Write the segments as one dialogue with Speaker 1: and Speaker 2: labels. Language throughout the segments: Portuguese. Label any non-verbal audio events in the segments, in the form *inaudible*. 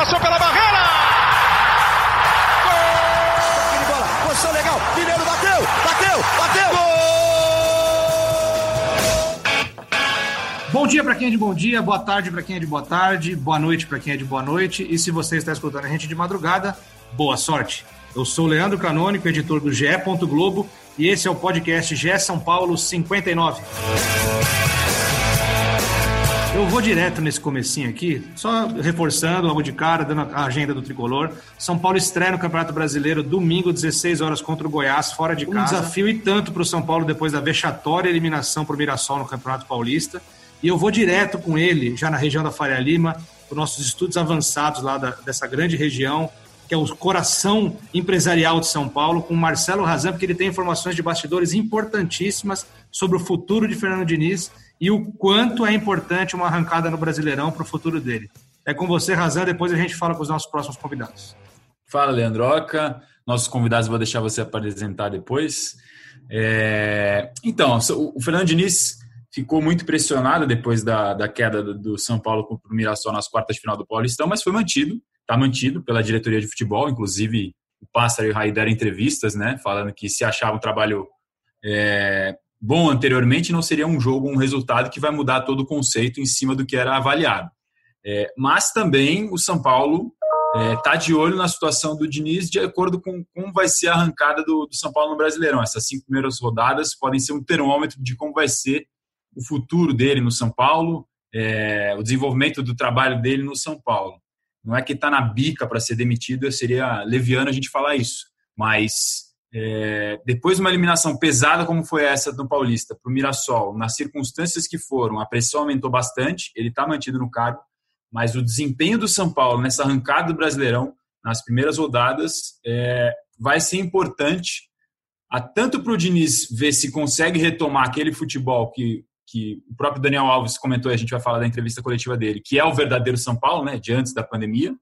Speaker 1: passou pela barreira!
Speaker 2: Gol! de bola, posição legal, Mineiro bateu, bateu, bateu!
Speaker 3: Gol! Bom dia para quem é de bom dia, boa tarde para quem é de boa tarde, boa noite para quem é de boa noite. E se você está escutando a gente de madrugada, boa sorte. Eu sou Leandro Canônico, editor do GE. Globo, e esse é o podcast GE São Paulo 59. Eu vou direto nesse comecinho aqui, só reforçando logo de cara, dando a agenda do tricolor. São Paulo estreia no Campeonato Brasileiro domingo, 16 horas contra o Goiás, fora de casa. Um desafio e tanto para o São Paulo depois da vexatória eliminação para o Mirassol no Campeonato Paulista. E eu vou direto com ele, já na região da Faria Lima, para nossos estudos avançados lá da, dessa grande região, que é o coração empresarial de São Paulo, com Marcelo Razan, porque ele tem informações de bastidores importantíssimas sobre o futuro de Fernando Diniz e o quanto é importante uma arrancada no Brasileirão para o futuro dele. É com você, Razan, depois a gente fala com os nossos próximos convidados.
Speaker 4: Fala, Leandroca. Nossos convidados vou deixar você apresentar depois. É... Então, o Fernando Diniz ficou muito pressionado depois da, da queda do São Paulo para o Mirassol nas quartas de final do Paulistão, mas foi mantido está mantido pela diretoria de futebol, inclusive o Pássaro e o Raí deram entrevistas, né, falando que se achava um trabalho é, bom anteriormente, não seria um jogo, um resultado que vai mudar todo o conceito em cima do que era avaliado. É, mas também o São Paulo está é, de olho na situação do Diniz de acordo com como vai ser a arrancada do, do, São Paulo no Brasileirão. Essas cinco primeiras rodadas podem ser um termômetro de como vai ser o futuro dele no São Paulo, é, o desenvolvimento do trabalho dele no São Paulo. Não é que está na bica para ser demitido, seria leviano a gente falar isso. Mas é, depois de uma eliminação pesada como foi essa do Paulista para o Mirassol, nas circunstâncias que foram, a pressão aumentou bastante, ele está mantido no cargo, mas o desempenho do São Paulo nessa arrancada do Brasileirão, nas primeiras rodadas, é, vai ser importante a tanto para o Diniz ver se consegue retomar aquele futebol que que o próprio Daniel Alves comentou, a gente vai falar da entrevista coletiva dele, que é o verdadeiro São Paulo, né, de antes da pandemia,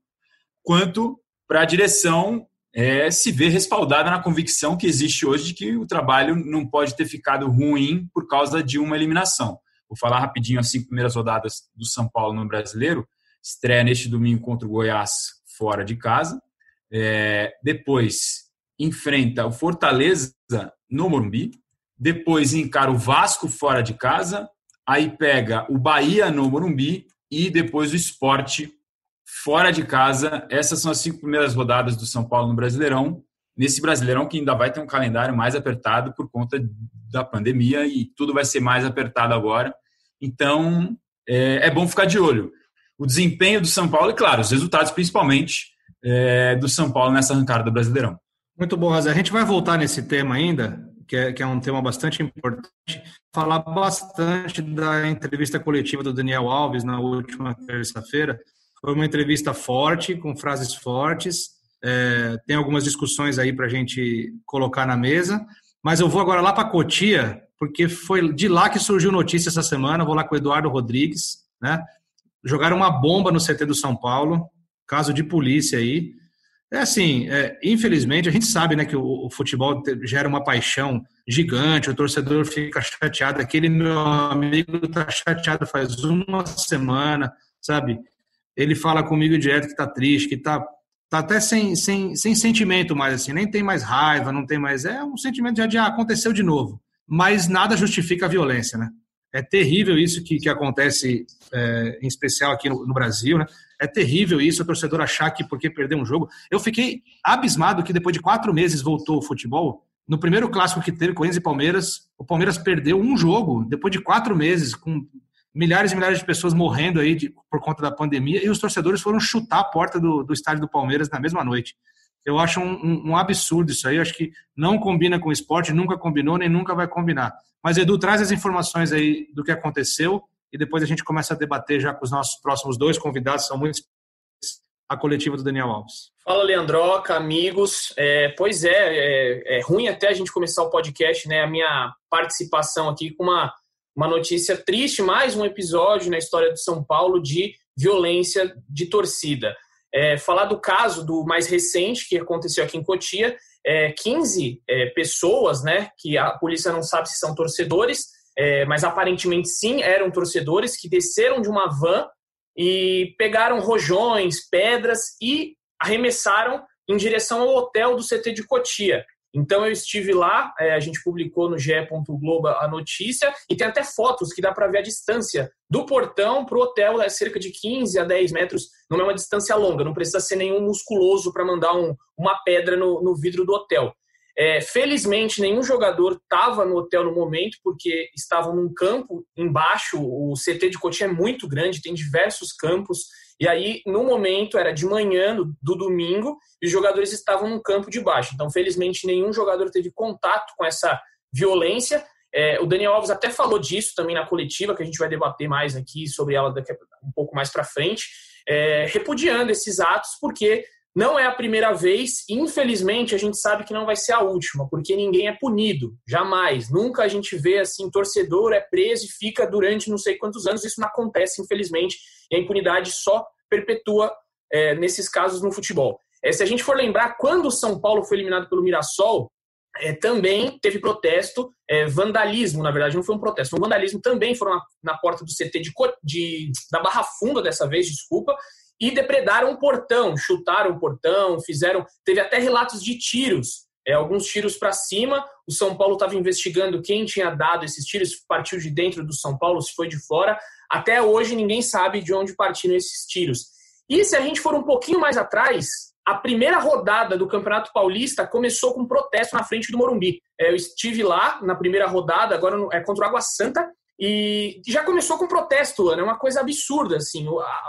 Speaker 4: quanto para a direção é, se ver respaldada na convicção que existe hoje de que o trabalho não pode ter ficado ruim por causa de uma eliminação. Vou falar rapidinho as cinco primeiras rodadas do São Paulo no Brasileiro. Estreia neste domingo contra o Goiás fora de casa. É, depois enfrenta o Fortaleza no Morumbi depois encara o Vasco fora de casa, aí pega o Bahia no Morumbi e depois o Esporte fora de casa. Essas são as cinco primeiras rodadas do São Paulo no Brasileirão. Nesse Brasileirão que ainda vai ter um calendário mais apertado por conta da pandemia e tudo vai ser mais apertado agora. Então, é, é bom ficar de olho. O desempenho do São Paulo e, claro, os resultados principalmente é, do São Paulo nessa arrancada do Brasileirão.
Speaker 3: Muito bom, Razé. A gente vai voltar nesse tema ainda, que é, que é um tema bastante importante, falar bastante da entrevista coletiva do Daniel Alves na última terça-feira. Foi uma entrevista forte, com frases fortes. É, tem algumas discussões aí para a gente colocar na mesa. Mas eu vou agora lá para Cotia, porque foi de lá que surgiu notícia essa semana. Vou lá com o Eduardo Rodrigues, né? Jogaram uma bomba no CT do São Paulo, caso de polícia aí. É assim, é, infelizmente, a gente sabe né, que o, o, futebol gera uma paixão gigante, o torcedor fica chateado. Aquele meu amigo está chateado faz uma semana, sabe? Ele fala comigo direto que está triste, que está tá até sem, sem, sem sentimento mais, assim, nem tem mais raiva, não tem mais. É um sentimento já de ah, aconteceu de novo. Mas nada justifica a violência, né? É terrível isso que, que acontece, é, em especial aqui no, no Brasil, né? É terrível isso, o torcedor achar que porque perdeu um jogo. Eu fiquei abismado que depois de quatro meses voltou o futebol. No primeiro clássico que teve, Corinthians e Palmeiras, o Palmeiras perdeu um jogo depois de quatro meses, com milhares e milhares de pessoas morrendo aí de, por conta da pandemia, e os torcedores foram chutar a porta do, do estádio do Palmeiras na mesma noite. Eu acho um, um, um absurdo isso aí. Eu acho que não combina com o esporte, nunca combinou, nem nunca vai combinar. Mas, Edu, traz as informações aí do que aconteceu e depois a gente começa a debater já com os nossos próximos dois convidados, são muito a coletiva do Daniel Alves.
Speaker 5: Fala, Leandroca, amigos. É, pois é, é, é, ruim até a gente começar o podcast, né? A minha participação aqui com uma, uma notícia triste, mais um episódio na história do São Paulo de violência de torcida. É, falar do caso do mais recente que aconteceu aqui em Cotia, é, 15 é, pessoas, né, que a polícia não sabe se são torcedores, é, mas aparentemente sim, eram torcedores que desceram de uma van e pegaram rojões, pedras e arremessaram em direção ao hotel do CT de Cotia. Então eu estive lá, é, a gente publicou no GE. Globo a notícia e tem até fotos que dá para ver a distância do portão para o hotel, é cerca de 15 a 10 metros, não é uma distância longa, não precisa ser nenhum musculoso para mandar um, uma pedra no, no vidro do hotel. É, felizmente, nenhum jogador estava no hotel no momento, porque estavam num campo embaixo. O CT de Cotia é muito grande, tem diversos campos. E aí, no momento, era de manhã do domingo, e os jogadores estavam no campo de baixo. Então, felizmente, nenhum jogador teve contato com essa violência. É, o Daniel Alves até falou disso também na coletiva, que a gente vai debater mais aqui sobre ela daqui um pouco mais para frente, é, repudiando esses atos, porque não é a primeira vez, infelizmente a gente sabe que não vai ser a última, porque ninguém é punido, jamais. Nunca a gente vê assim, torcedor é preso e fica durante não sei quantos anos, isso não acontece, infelizmente, e a impunidade só perpetua é, nesses casos no futebol. É, se a gente for lembrar, quando o São Paulo foi eliminado pelo Mirassol, é, também teve protesto, é, vandalismo, na verdade, não foi um protesto, foi um vandalismo, também foram na, na porta do CT de, de, da Barra Funda dessa vez, desculpa, e depredaram o portão, chutaram o portão, fizeram. Teve até relatos de tiros, é, alguns tiros para cima. O São Paulo estava investigando quem tinha dado esses tiros, se partiu de dentro do São Paulo, se foi de fora. Até hoje ninguém sabe de onde partiram esses tiros. E se a gente for um pouquinho mais atrás, a primeira rodada do Campeonato Paulista começou com um protesto na frente do Morumbi. É, eu estive lá na primeira rodada, agora é contra o Água Santa, e já começou com protesto, Ana, é uma coisa absurda, assim.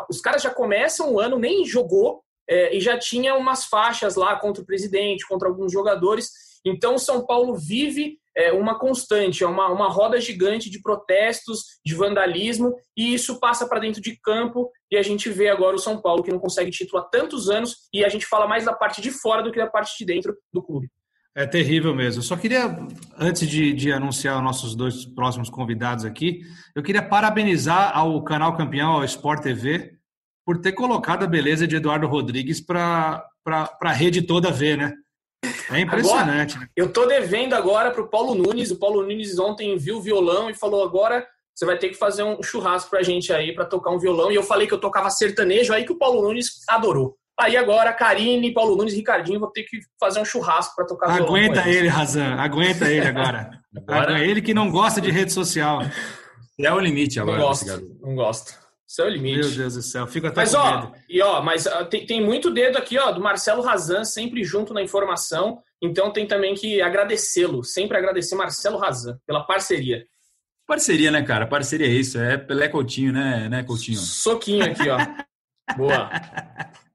Speaker 5: Os caras já começam o ano, nem jogou, é, e já tinha umas faixas lá contra o presidente, contra alguns jogadores. Então, o São Paulo vive é, uma constante, é uma, uma roda gigante de protestos, de vandalismo, e isso passa para dentro de campo, e a gente vê agora o São Paulo que não consegue título há tantos anos, e a gente fala mais da parte de fora do que da parte de dentro do clube.
Speaker 3: É terrível mesmo. Eu só queria, antes de, de anunciar os nossos dois próximos convidados aqui, eu queria parabenizar ao canal campeão, ao Sport TV, por ter colocado a beleza de Eduardo Rodrigues para a rede toda ver, né? É impressionante.
Speaker 5: Agora, né? Eu tô devendo agora para o Paulo Nunes. O Paulo Nunes ontem viu o violão e falou: agora você vai ter que fazer um churrasco para a gente aí para tocar um violão. E eu falei que eu tocava sertanejo, aí que o Paulo Nunes adorou. Aí agora, Karine, Paulo Nunes, Ricardinho, vou ter que fazer um churrasco para tocar
Speaker 3: Aguenta ele, Razan, aguenta ele *laughs* agora. agora. Ele que não gosta de rede social.
Speaker 4: É o limite agora.
Speaker 5: Não gosto, não gosto. Isso é o limite.
Speaker 3: Meu Deus do céu, fico até
Speaker 5: mas, ó, medo. E ó, mas uh, tem, tem muito dedo aqui, ó, do Marcelo Razan, sempre junto na informação. Então tem também que agradecê-lo, sempre agradecer Marcelo Razan pela parceria.
Speaker 4: Parceria, né, cara? Parceria é isso, é Pelé Coutinho, né, né Coutinho?
Speaker 5: Soquinho aqui, ó. Boa. *laughs*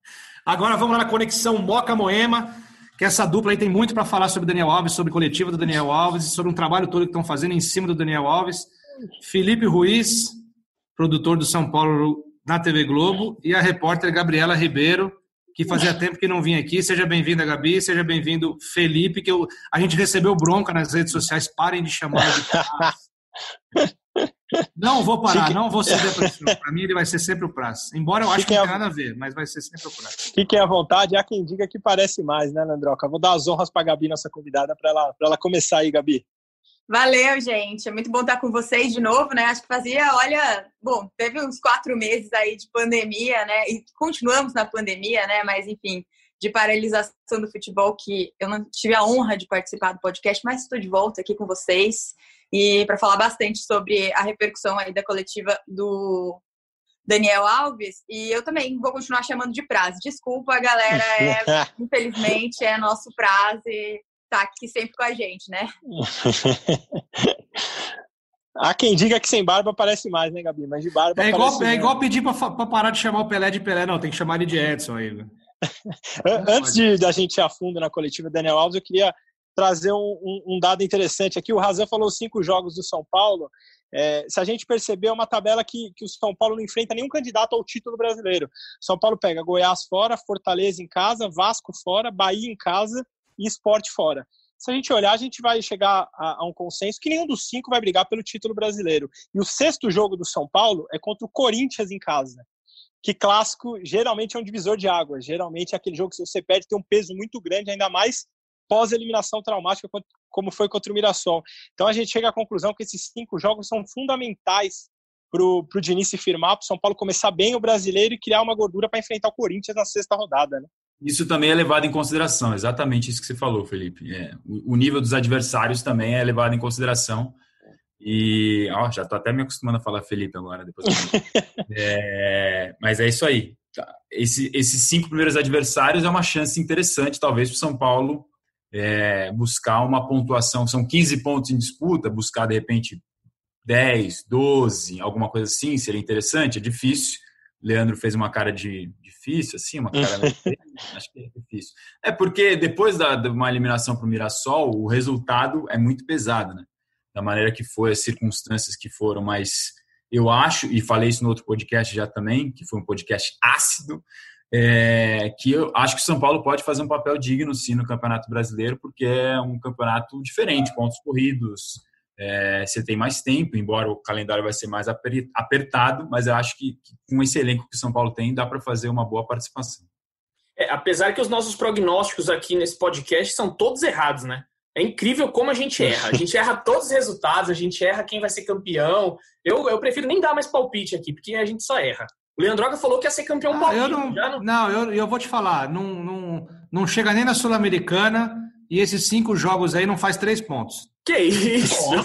Speaker 3: Agora vamos lá na conexão Moca Moema, que essa dupla aí tem muito para falar sobre Daniel Alves, sobre coletiva do Daniel Alves, sobre um trabalho todo que estão fazendo em cima do Daniel Alves. Felipe Ruiz, produtor do São Paulo na TV Globo, e a repórter Gabriela Ribeiro, que fazia tempo que não vinha aqui. Seja bem-vinda, Gabi, seja bem-vindo, Felipe, que eu, a gente recebeu bronca nas redes sociais, parem de chamar de *laughs* Não vou parar, Fique... não vou ceder para isso. Para mim, ele vai ser sempre o prazo. Embora eu acho que não tem nada a ver, mas vai ser sempre o prazo.
Speaker 1: Fiquem à vontade, há quem diga que parece mais, né, Landroca? Vou dar as honras para a Gabi, nossa convidada, para ela, ela começar aí, Gabi.
Speaker 6: Valeu, gente. É muito bom estar com vocês de novo, né? Acho que fazia, olha, bom, teve uns quatro meses aí de pandemia, né? E continuamos na pandemia, né? Mas, enfim, de paralisação do futebol, que eu não tive a honra de participar do podcast, mas estou de volta aqui com vocês e para falar bastante sobre a repercussão aí da coletiva do Daniel Alves. E eu também vou continuar chamando de prazo. Desculpa, galera, é, *laughs* infelizmente é nosso prazo e tá aqui sempre com a gente, né? *laughs*
Speaker 1: Há quem diga que sem barba parece mais, né, Gabi? Mas de barba
Speaker 3: é igual, É igual pedir para parar de chamar o Pelé de Pelé, não. Tem que chamar ele de Edson aí. *laughs*
Speaker 1: Antes de da gente ir a fundo na coletiva Daniel Alves, eu queria trazer um, um, um dado interessante aqui. O Razan falou cinco jogos do São Paulo. É, se a gente perceber, é uma tabela que, que o São Paulo não enfrenta nenhum candidato ao título brasileiro. São Paulo pega Goiás fora, Fortaleza em casa, Vasco fora, Bahia em casa e Esporte fora. Se a gente olhar, a gente vai chegar a, a, um consenso que nenhum dos cinco vai brigar pelo título brasileiro. E o sexto jogo do São Paulo é contra o Corinthians em casa que clássico geralmente é um divisor de águas. Geralmente é aquele jogo que se você perde tem um peso muito grande, ainda mais pós-eliminação traumática, como foi contra o Mirassol. Então a gente chega à conclusão que esses cinco jogos são fundamentais pro, pro Diniz se firmar, pro São Paulo começar bem o brasileiro e criar uma gordura para enfrentar o Corinthians na sexta rodada, né?
Speaker 4: Isso também é levado em consideração, exatamente isso que você falou, Felipe. É, o, o, nível dos adversários também é levado em consideração. E ó, já estou até me acostumando a falar Felipe agora, depois. *laughs* é, mas é isso aí. Tá. Esse, esses cinco primeiros adversários é uma chance interessante, talvez, para o São Paulo é, buscar uma pontuação. São 15 pontos em disputa, buscar de repente 10, 12, alguma coisa assim, seria interessante. É difícil. Leandro fez uma cara de difícil, assim, uma cara. *laughs* acho que é difícil. É porque depois da, de uma eliminação para o Mirassol, o resultado é muito pesado, né? Da maneira que foi, as circunstâncias que foram, mas eu acho, e falei isso no outro podcast já também, que foi um podcast ácido, é, que eu acho que o São Paulo pode fazer um papel digno sim no Campeonato Brasileiro, porque é um campeonato diferente, pontos corridos, é, você tem mais tempo, embora o calendário vai ser mais apertado, mas eu acho que, que com esse elenco que o São Paulo tem, dá para fazer uma boa participação.
Speaker 5: É, apesar que os nossos prognósticos aqui nesse podcast são todos errados, né? É incrível como a gente erra. A *laughs* gente erra todos os resultados, a gente erra quem vai ser campeão. Eu, eu prefiro nem dar mais palpite aqui, porque a gente só erra. O Leandroga falou que ia ser campeão ah,
Speaker 3: palpite. Eu não, não... não, eu, eu vou te falar, não, não, não chega nem na Sul-Americana e esses cinco jogos aí não faz três pontos.
Speaker 5: Que isso?
Speaker 4: o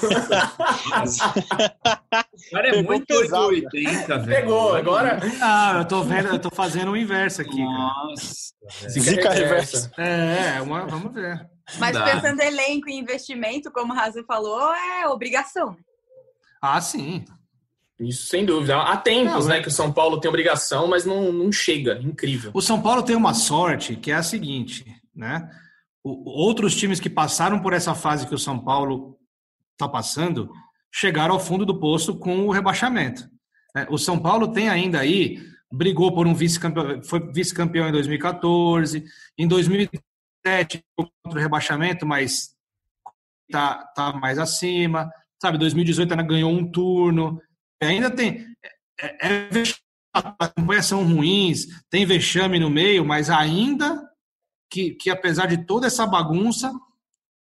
Speaker 4: cara é muito 880, velho.
Speaker 5: Pegou, agora.
Speaker 3: Ah, eu tô vendo, eu tô fazendo o inverso aqui.
Speaker 4: Nossa.
Speaker 1: Zica reversa.
Speaker 3: É, é uma, vamos ver.
Speaker 6: Mas Dá. pensando em elenco e investimento, como o Raza falou, é obrigação.
Speaker 3: Ah, sim.
Speaker 5: Isso sem dúvida. Há tempos, não, né, que o São Paulo tem obrigação, mas não, não chega. Incrível.
Speaker 3: O São Paulo tem uma sorte que é a seguinte, né? O, outros times que passaram por essa fase que o São Paulo está passando chegaram ao fundo do poço com o rebaixamento. É, o São Paulo tem ainda aí brigou por um vice-campeão, foi vice-campeão em 2014, em 2000 7 contra o rebaixamento, mas tá, tá mais acima. Sabe, 2018 ainda ganhou um turno. Ainda tem. É, é, as campanhas são ruins, tem vexame no meio, mas ainda que, que, apesar de toda essa bagunça,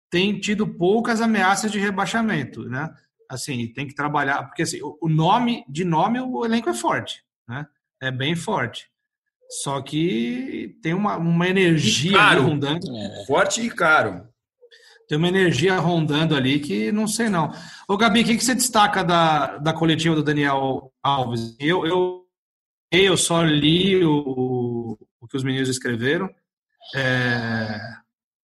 Speaker 3: tem tido poucas ameaças de rebaixamento, né? Assim, tem que trabalhar, porque assim, o nome, de nome, o elenco é forte, né? É bem forte. Só que tem uma, uma energia
Speaker 4: caro. É. Forte e caro.
Speaker 3: Tem uma energia rondando ali que não sei não. Ô Gabi, o que, que você destaca da, da coletiva do Daniel Alves? Eu, eu, eu só li o, o que os meninos escreveram. É...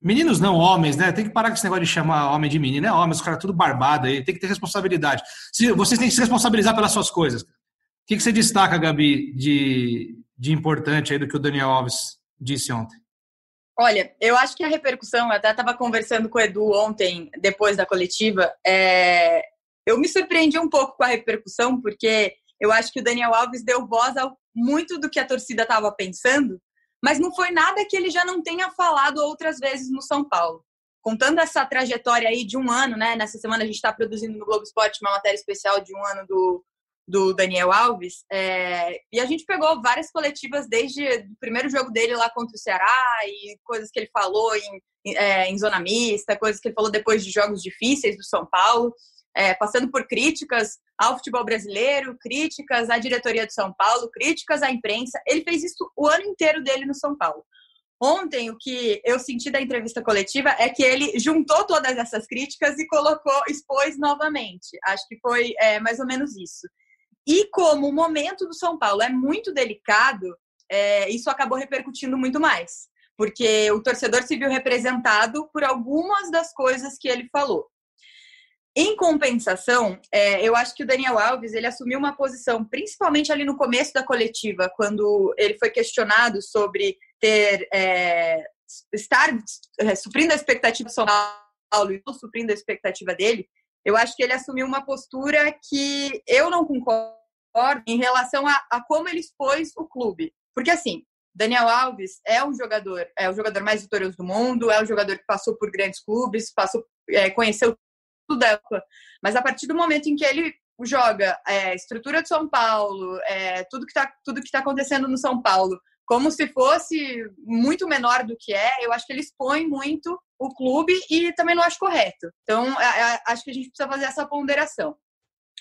Speaker 3: Meninos não, homens, né? Tem que parar com esse negócio de chamar homem de menino. É homem, os caras tudo barbado aí. Tem que ter responsabilidade. Se, vocês têm que se responsabilizar pelas suas coisas. O que, que você destaca, Gabi, de, de importante aí do que o Daniel Alves disse ontem?
Speaker 6: Olha, eu acho que a repercussão, eu até estava conversando com o Edu ontem, depois da coletiva, é... eu me surpreendi um pouco com a repercussão, porque eu acho que o Daniel Alves deu voz a muito do que a torcida estava pensando, mas não foi nada que ele já não tenha falado outras vezes no São Paulo. Contando essa trajetória aí de um ano, né? Nessa semana a gente está produzindo no Globo Esporte uma matéria especial de um ano do, do Daniel Alves. É, e a gente pegou várias coletivas desde o primeiro jogo dele lá contra o Ceará e coisas que ele falou em, é, em zona mista, coisas que ele falou depois de jogos difíceis do São Paulo, é, passando por críticas ao futebol brasileiro, críticas à diretoria do São Paulo, críticas à imprensa. Ele fez isso o ano inteiro dele no São Paulo. Ontem, o que eu senti da entrevista coletiva é que ele juntou todas essas críticas e colocou, expôs novamente. Acho que foi é, mais ou menos isso. E como o momento do São Paulo é muito delicado, é, isso acabou repercutindo muito mais, porque o torcedor se viu representado por algumas das coisas que ele falou. Em compensação, é, eu acho que o Daniel Alves ele assumiu uma posição, principalmente ali no começo da coletiva, quando ele foi questionado sobre ter é, estar é, suprindo a expectativa do São Paulo e não suprindo a expectativa dele, eu acho que ele assumiu uma postura que eu não concordo em relação a, a como ele expôs o clube. Porque, assim, Daniel Alves é um jogador, é o jogador mais vitorioso do mundo, é um jogador que passou por grandes clubes, passou, é, conheceu tudo da mas a partir do momento em que ele joga é, estrutura de São Paulo, é, tudo que está tudo que está acontecendo no São Paulo, como se fosse muito menor do que é, eu acho que ele expõe muito o clube e também não acho correto. Então, acho que a gente precisa fazer essa ponderação.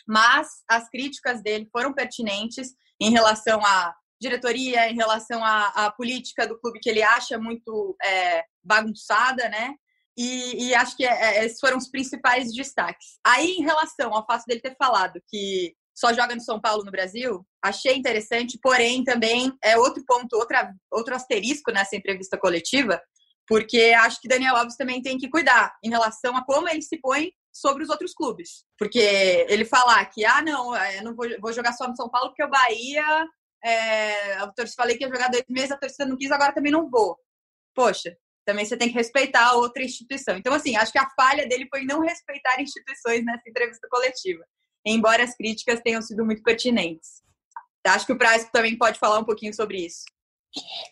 Speaker 6: mas as críticas dele foram pertinentes em relação à diretoria, em relação à, à política do clube que ele acha muito é, bagunçada, né? E, e, acho que é, é, esses foram os principais destaques. Aí, em relação ao fato dele ter falado que só joga no São Paulo no Brasil, achei interessante, porém também é outro ponto, outra, outro asterisco nessa entrevista coletiva, porque acho que Daniel Alves também tem que cuidar em relação a como ele se põe sobre os outros clubes. Porque ele falar que, ah, não, eu não vou, vou jogar só no São Paulo porque o Bahia, é, eu falei que ia jogar dois meses, a torcida não quis, agora também não vou. Poxa, também você tem que respeitar a outra instituição. Então, assim, acho que a falha dele foi não respeitar instituições nessa entrevista coletiva, embora as críticas tenham sido muito pertinentes. Acho que o Praz também pode falar um pouquinho sobre isso.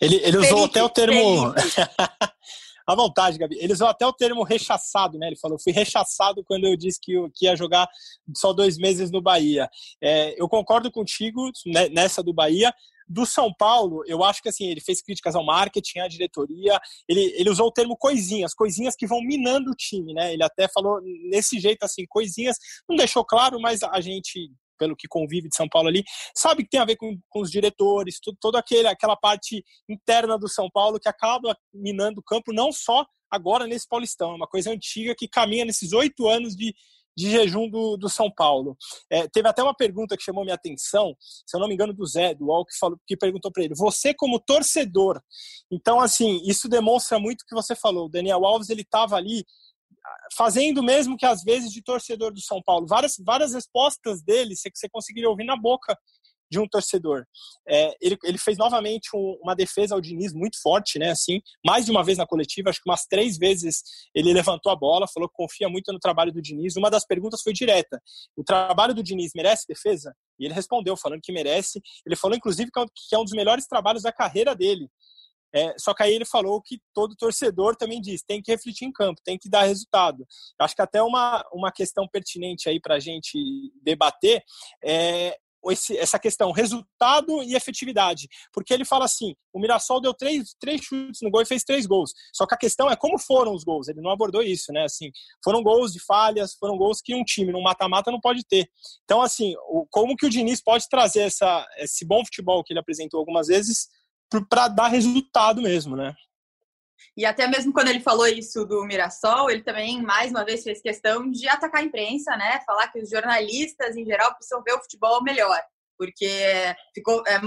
Speaker 1: Ele, ele usou até o termo. *laughs* à vontade, Gabi. Ele usou até o termo rechaçado, né? Ele falou: fui rechaçado quando eu disse que, que ia jogar só dois meses no Bahia. É, eu concordo contigo né, nessa do Bahia. Do São Paulo, eu acho que assim, ele fez críticas ao marketing, à diretoria, ele, ele usou o termo coisinhas, coisinhas que vão minando o time, né? Ele até falou nesse jeito assim, coisinhas, não deixou claro, mas a gente pelo que convive de São Paulo ali, sabe que tem a ver com, com os diretores, tudo, toda aquele, aquela parte interna do São Paulo que acaba minando o campo, não só agora nesse Paulistão, é uma coisa antiga que caminha nesses oito anos de, de jejum do, do São Paulo. É, teve até uma pergunta que chamou minha atenção, se eu não me engano, do Zé, do UOL, que, falou, que perguntou para ele: você como torcedor. Então, assim, isso demonstra muito o que você falou. O Daniel Alves, ele estava ali fazendo mesmo que às vezes de torcedor do São Paulo. Várias, várias respostas dele você, você conseguiria ouvir na boca de um torcedor. É, ele, ele fez novamente um, uma defesa ao Diniz muito forte, né? Assim, mais de uma vez na coletiva, acho que umas três vezes ele levantou a bola, falou que confia muito no trabalho do Diniz. Uma das perguntas foi direta: o trabalho do Diniz merece defesa? E ele respondeu, falando que merece. Ele falou, inclusive, que é um é dos melhores trabalhos da carreira dele. É, só que aí ele falou que todo torcedor também diz, tem que refletir em campo, tem que dar resultado. Acho que até uma, uma questão pertinente aí para a gente debater é esse, essa questão resultado e efetividade, porque ele fala assim, o Mirassol deu três, três chutes no gol e fez três gols. Só que a questão é como foram os gols. Ele não abordou isso, né? Assim, foram gols de falhas, foram gols que um time no mata-mata não pode ter. Então, assim, o, como que o Diniz pode trazer essa, esse bom futebol que ele apresentou algumas vezes para dar resultado mesmo, né?
Speaker 6: E até mesmo quando ele falou isso do Mirassol, ele também, mais uma vez, fez questão de atacar a imprensa, né? Falar que os jornalistas, em geral, precisam ver o futebol melhor. Porque ficou. É,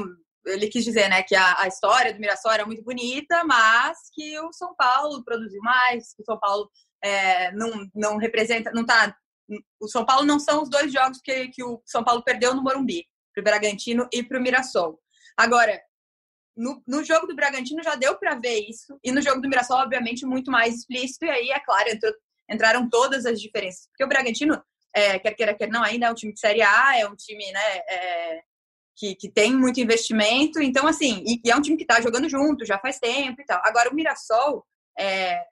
Speaker 6: ele quis dizer, né, que a, a, história do Mirassol era muito bonita, mas que o São Paulo produziu mais, que o São Paulo é, não, não representa, não tá. O São Paulo não são os dois jogos que, que o São Paulo perdeu no Morumbi, para o Bragantino e para o Mirassol. Agora, no, no jogo do Bragantino já deu para ver isso, e no jogo do Mirassol, obviamente, muito mais explícito, e aí, é claro, entrou, entraram todas as diferenças. Porque o Bragantino, é, quer queira, quer não, ainda é um time de Série A, é um time né, é, que, que tem muito investimento, então, assim, e, e é um time que está jogando junto já faz tempo e tal. Agora, o Mirassol, é,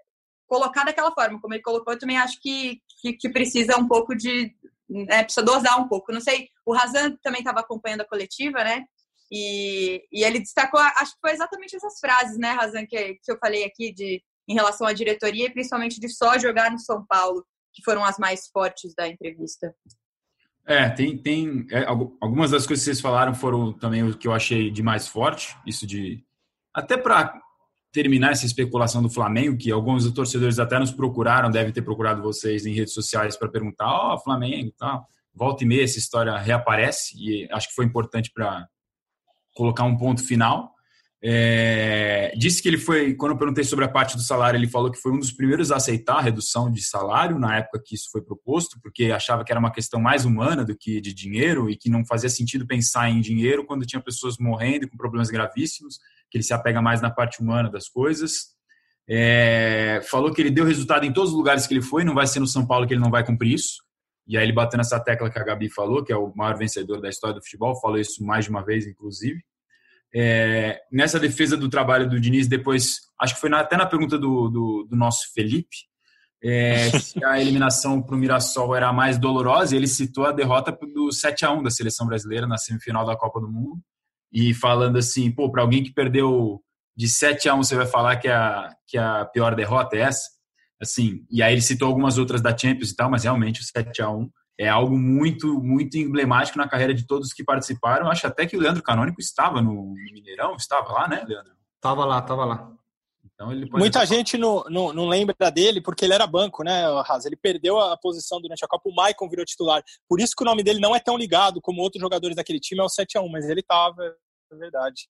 Speaker 6: colocar daquela forma, como ele colocou, eu também acho que, que, que precisa um pouco de. Né, precisa dosar um pouco. Não sei, o Razan também estava acompanhando a coletiva, né? E, e ele destacou, acho que foi exatamente essas frases, né, Razan, que, que eu falei aqui de, em relação à diretoria e principalmente de só jogar no São Paulo, que foram as mais fortes da entrevista.
Speaker 4: É, tem, tem é, algumas das coisas que vocês falaram foram também o que eu achei de mais forte, isso de até para terminar essa especulação do Flamengo, que alguns torcedores até nos procuraram, devem ter procurado vocês em redes sociais para perguntar, ó, oh, Flamengo, tal. Volta e meia essa história reaparece e acho que foi importante para colocar um ponto final. É, disse que ele foi, quando eu perguntei sobre a parte do salário, ele falou que foi um dos primeiros a aceitar a redução de salário na época que isso foi proposto, porque achava que era uma questão mais humana do que de dinheiro e que não fazia sentido pensar em dinheiro quando tinha pessoas morrendo com problemas gravíssimos, que ele se apega mais na parte humana das coisas. É, falou que ele deu resultado em todos os lugares que ele foi, não vai ser no São Paulo que ele não vai cumprir isso. E aí ele bateu nessa tecla que a Gabi falou, que é o maior vencedor da história do futebol, falou isso mais de uma vez, inclusive. É, nessa defesa do trabalho do Diniz, depois, acho que foi na, até na pergunta do, do, do nosso Felipe, é, *laughs* se a eliminação para o Mirassol era mais dolorosa, ele citou a derrota do 7 a 1 da seleção brasileira na semifinal da Copa do Mundo, e falando assim, pô, para alguém que perdeu de 7 a 1, você vai falar que a, que a pior derrota é essa? Assim, e aí ele citou algumas outras da Champions e tal, mas realmente o 7 a 1 é algo muito, muito emblemático na carreira de todos que participaram. Acho até que o Leandro Canônico estava no Mineirão, estava lá, né, Leandro?
Speaker 3: Tava lá, tava lá.
Speaker 1: Então ele Muita gente não, não, não, lembra dele porque ele era banco, né, Raza? Ele perdeu a posição durante a Copa, o Maicon virou titular. Por isso que o nome dele não é tão ligado como outros jogadores daquele time, é o 7x1, mas ele tava, é verdade.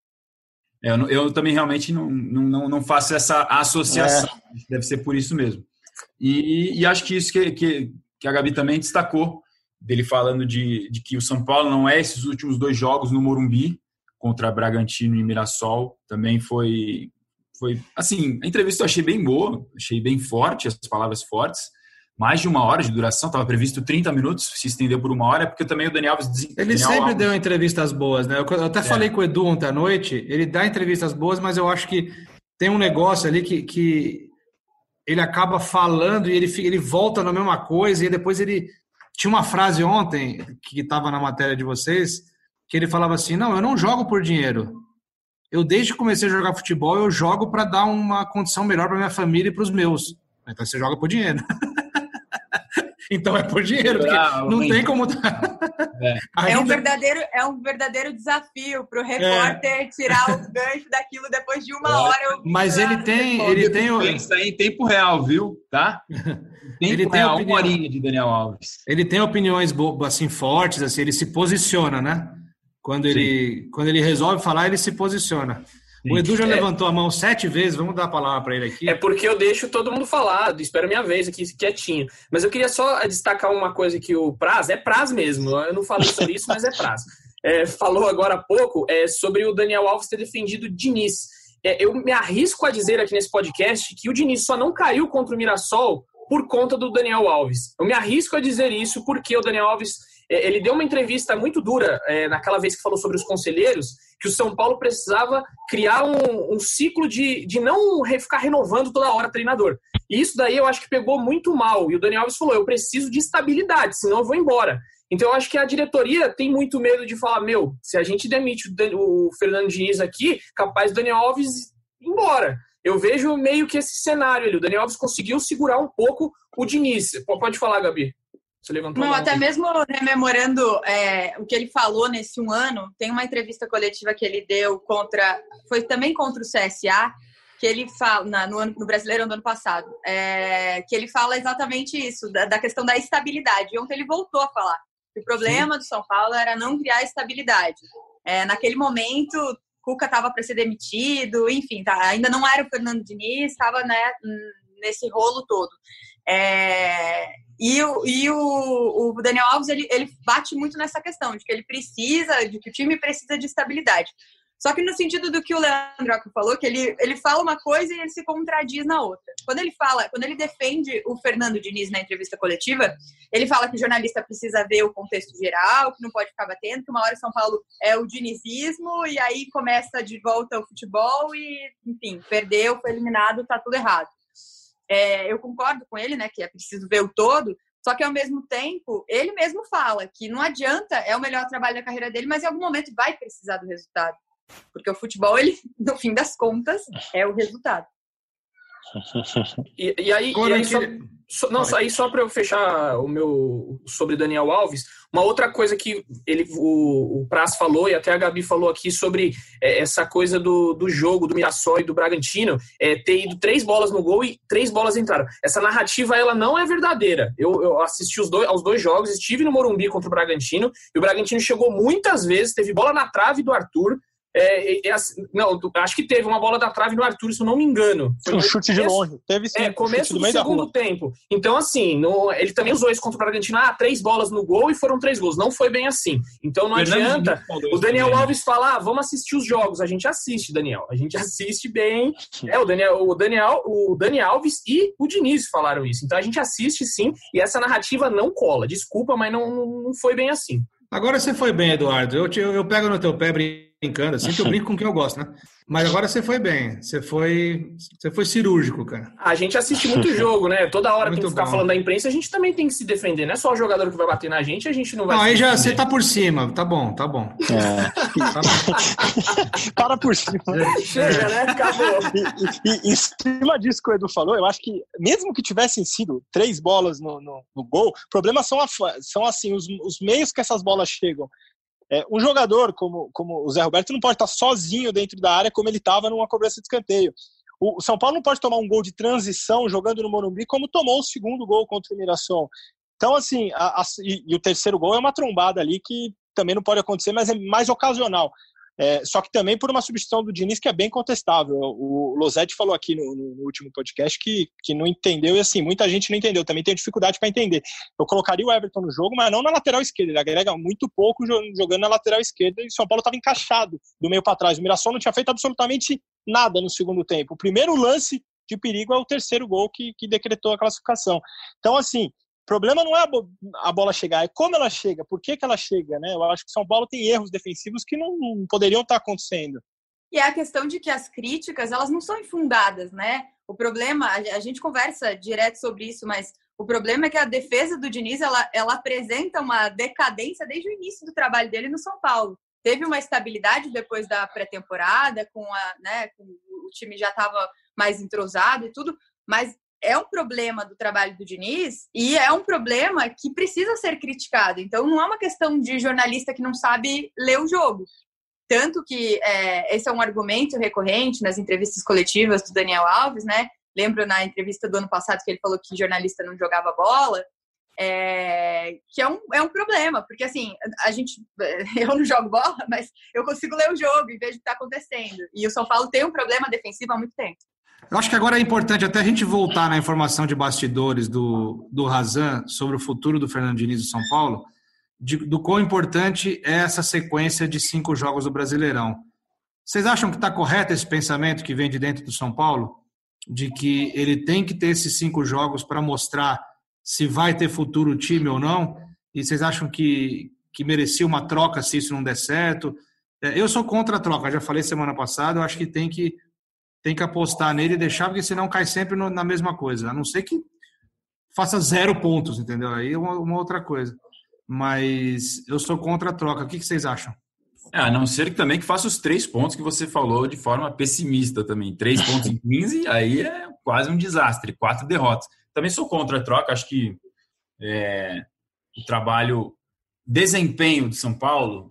Speaker 4: Eu, eu, também realmente não, não, não faço essa associação. É. Deve ser por isso mesmo. E, e acho que isso que, que, que, a Gabi também destacou, dele falando de, de que o São Paulo não é esses últimos dois jogos no Morumbi, contra Bragantino e Mirassol, também foi foi assim, a entrevista eu achei bem boa, achei bem forte, as palavras fortes. Mais de uma hora de duração, estava previsto 30 minutos, se estendeu por uma hora, porque também o Daniel Alves.
Speaker 3: Ele
Speaker 4: Daniel
Speaker 3: sempre Alves... deu entrevistas boas, né? Eu até é. falei com o Edu ontem à noite, ele dá entrevistas boas, mas eu acho que tem um negócio ali que, que ele acaba falando e ele, ele volta na mesma coisa, e depois ele. Tinha uma frase ontem, que estava na matéria de vocês, que ele falava assim: Não, eu não jogo por dinheiro eu desde que comecei a jogar futebol, eu jogo para dar uma condição melhor para minha família e para os meus. Então você joga por dinheiro. *laughs* então é por dinheiro, porque ah, não tem como.
Speaker 6: é. *laughs* é. um verdadeiro, é um verdadeiro desafio para o repórter é. tirar o gancho daquilo depois de uma é. hora.
Speaker 3: Mas ele tem, ele tem o.
Speaker 4: Isso aí em tempo real, viu? Tá? *laughs* Tempo ele tem real, opinião... uma horinha de Daniel Alves.
Speaker 3: Ele tem opiniões assim fortes, assim, ele se posiciona, né? Quando ele, quando ele resolve falar, ele se posiciona. O Edu já é. levantou a mão sete vezes, vamos dar a palavra para ele aqui.
Speaker 5: É porque eu deixo todo mundo falar, espero minha vez aqui quietinho. Mas eu queria só destacar uma coisa que o Praz, é Praz mesmo, eu não falei sobre isso, mas é Praz. *laughs* É, falou agora há pouco é, sobre o Daniel Alves ter defendido o Diniz. É, eu me arrisco a dizer aqui nesse podcast que o Diniz só não caiu contra o Mirassol por conta do Daniel Alves. Eu me arrisco a dizer isso porque o Daniel Alves ele deu uma entrevista muito dura é, naquela vez que falou sobre os conselheiros, que o São Paulo precisava criar um, um ciclo de, de não ficar renovando toda hora treinador. E isso daí eu acho que pegou muito mal. E o Daniel Alves falou: eu preciso de estabilidade, senão eu vou embora. Então eu acho que a diretoria tem muito medo de falar: meu, se a gente demite o, Fernando Diniz aqui, capaz do Daniel Alves ir embora. Eu vejo meio que esse cenário ali. O Daniel Alves conseguiu segurar um pouco o Diniz. Pode falar, Gabi.
Speaker 6: Você levantou Não, até mesmo rememorando é, o que ele falou nesse um ano, tem uma entrevista coletiva que ele deu contra. Foi também contra o CSA, que ele fala na, no, ano, no Brasileirão do ano passado, é, que ele fala exatamente isso, da, da, questão da estabilidade. E ontem ele voltou a falar que o problema Sim. do São Paulo era não criar estabilidade. É, naquele momento, Cuca estava para ser demitido, enfim, tá, ainda não era o Fernando Diniz, estava né, nesse rolo todo. É, e o, e o, o Daniel Alves ele, ele bate muito nessa questão de que ele precisa, de que o time precisa de estabilidade. Só que no sentido do que o Leandro falou, que ele, ele fala uma coisa e ele se contradiz na outra. Quando ele fala, quando ele defende o Fernando Diniz na entrevista coletiva, ele fala que o jornalista precisa ver o contexto geral, que não pode ficar batendo, que uma hora São Paulo é o dinizismo e aí começa de volta o futebol e, enfim, perdeu, foi eliminado, tá tudo errado. É, eu concordo com ele, né, que é preciso ver o todo, só que ao mesmo tempo, ele mesmo fala que não adianta, é o melhor trabalho da carreira dele, mas em algum momento vai precisar do resultado. Porque o futebol, ele, *laughs* no fim das contas, é o resultado.
Speaker 5: E, e aí, e aí só, só, não, aí só para eu fechar o meu sobre Daniel Alves, uma outra coisa que ele, o, o Praz falou e até a Gabi falou aqui sobre é, essa coisa do, do jogo do Mirassol e do Bragantino é, ter ido três bolas no gol e três bolas entraram. Essa narrativa ela não é verdadeira. Eu, eu assisti os dois, aos dois jogos, estive no Morumbi contra o Bragantino e o Bragantino chegou muitas vezes, teve bola na trave do Arthur, é, é, é, não, acho que teve uma bola da trave no Arthur, se eu não me engano.
Speaker 1: Foi um chute de longe. Teve
Speaker 5: sim, é, começo do, do segundo tempo. Então, assim, no, ele também usou isso contra o Bragantino. Ah, três bolas no gol e foram três gols. Não foi bem assim. Então não Fernando adianta o Daniel também. Alves falar, ah, vamos assistir os jogos. A gente assiste, Daniel. A gente *laughs* assiste bem. É, o Daniel, o Daniel, o Daniel Alves e o Diniz falaram isso. Então a gente assiste sim, e essa narrativa não cola. Desculpa, mas não, não foi bem assim.
Speaker 3: Agora você foi bem, Eduardo. Eu, te, eu pego no teu pé brincando, sempre eu *laughs* brinco com quem eu gosto, né? Mas agora você foi bem, você foi, você foi cirúrgico, cara.
Speaker 5: A gente assiste muito *laughs* jogo, né? Toda hora muito tem que ficar bom. falando da imprensa, a gente também tem que se defender. Não é só o jogador que vai bater na gente, a gente não vai.
Speaker 3: Não, aí já você tá por cima, tá bom, tá bom. É. *laughs*
Speaker 1: Tá bom. Para por cima.
Speaker 5: Chega, né? Acabou.
Speaker 1: E, e, e, em cima disso que o Edu falou, eu acho que mesmo que tivessem sido três bolas no, no, no gol, o problema são, a, são assim, os, os meios que essas bolas chegam. É, um jogador como, como o Zé Roberto não pode estar sozinho dentro da área como ele estava numa cobrança de escanteio. O São Paulo não pode tomar um gol de transição jogando no Morumbi como tomou o segundo gol contra o Mirassol. Então, assim, a, a, e, e, o terceiro gol é uma trombada ali que também não pode acontecer, mas é mais ocasional. É, só que também por uma substituição do Diniz que é bem contestável. O Losetti falou aqui no, no, último podcast que, que não entendeu, e assim, muita gente não entendeu, também tem dificuldade para entender. Eu colocaria o Everton no jogo, mas não na lateral esquerda, ele agrega muito pouco jogando na lateral esquerda, e o São Paulo estava encaixado do meio para trás. O Mirassol não tinha feito absolutamente nada no segundo tempo. O primeiro lance de perigo é o terceiro gol que, que decretou a classificação. Então, assim, o problema não é a, bola chegar, é como ela chega, por que, que ela chega, né? Eu acho que São Paulo tem erros defensivos que não, não poderiam estar acontecendo.
Speaker 6: E é a questão de que as críticas, elas não são infundadas, né? O problema, a gente conversa direto sobre isso, mas o problema é que a defesa do Diniz, ela, ela apresenta uma decadência desde o início do trabalho dele no São Paulo. Teve uma estabilidade depois da pré-temporada, com a, né, com o time já estava mais entrosado e tudo, mas é um problema do trabalho do Diniz e é um problema que precisa ser criticado. Então, não é uma questão de jornalista que não sabe ler o jogo. Tanto que é, esse é um argumento recorrente nas entrevistas coletivas do Daniel Alves, né? Lembro na entrevista do ano passado que ele falou que jornalista não jogava bola. É, que é um, é um problema, porque assim, a gente, *laughs* eu não jogo bola, mas eu consigo ler o jogo e vejo o que está acontecendo. E o São Paulo tem um problema defensivo há muito tempo.
Speaker 3: Eu acho que agora é importante até a gente voltar na informação de bastidores do, do Razan sobre o futuro do Fernando Diniz do São Paulo, de, do quão importante é essa sequência de cinco jogos do Brasileirão. Vocês acham que está correto esse pensamento que vem de dentro do São Paulo? De que ele tem que ter esses cinco jogos para mostrar se vai ter futuro o time ou não? E vocês acham que, que merecia uma troca se isso não der certo? É, eu sou contra a troca, já falei semana passada, eu acho que tem que tem que apostar nele e deixar, porque senão cai sempre no, na mesma coisa. A não ser que faça zero pontos, entendeu? Aí é uma, uma outra coisa. Mas eu sou contra a troca. O que, que vocês acham?
Speaker 4: É, a não ser que também que faça os três pontos que você falou de forma pessimista também. Três *laughs* pontos em 15, aí é quase um desastre. Quatro derrotas. Também sou contra a troca. Acho que é, o trabalho, desempenho de São Paulo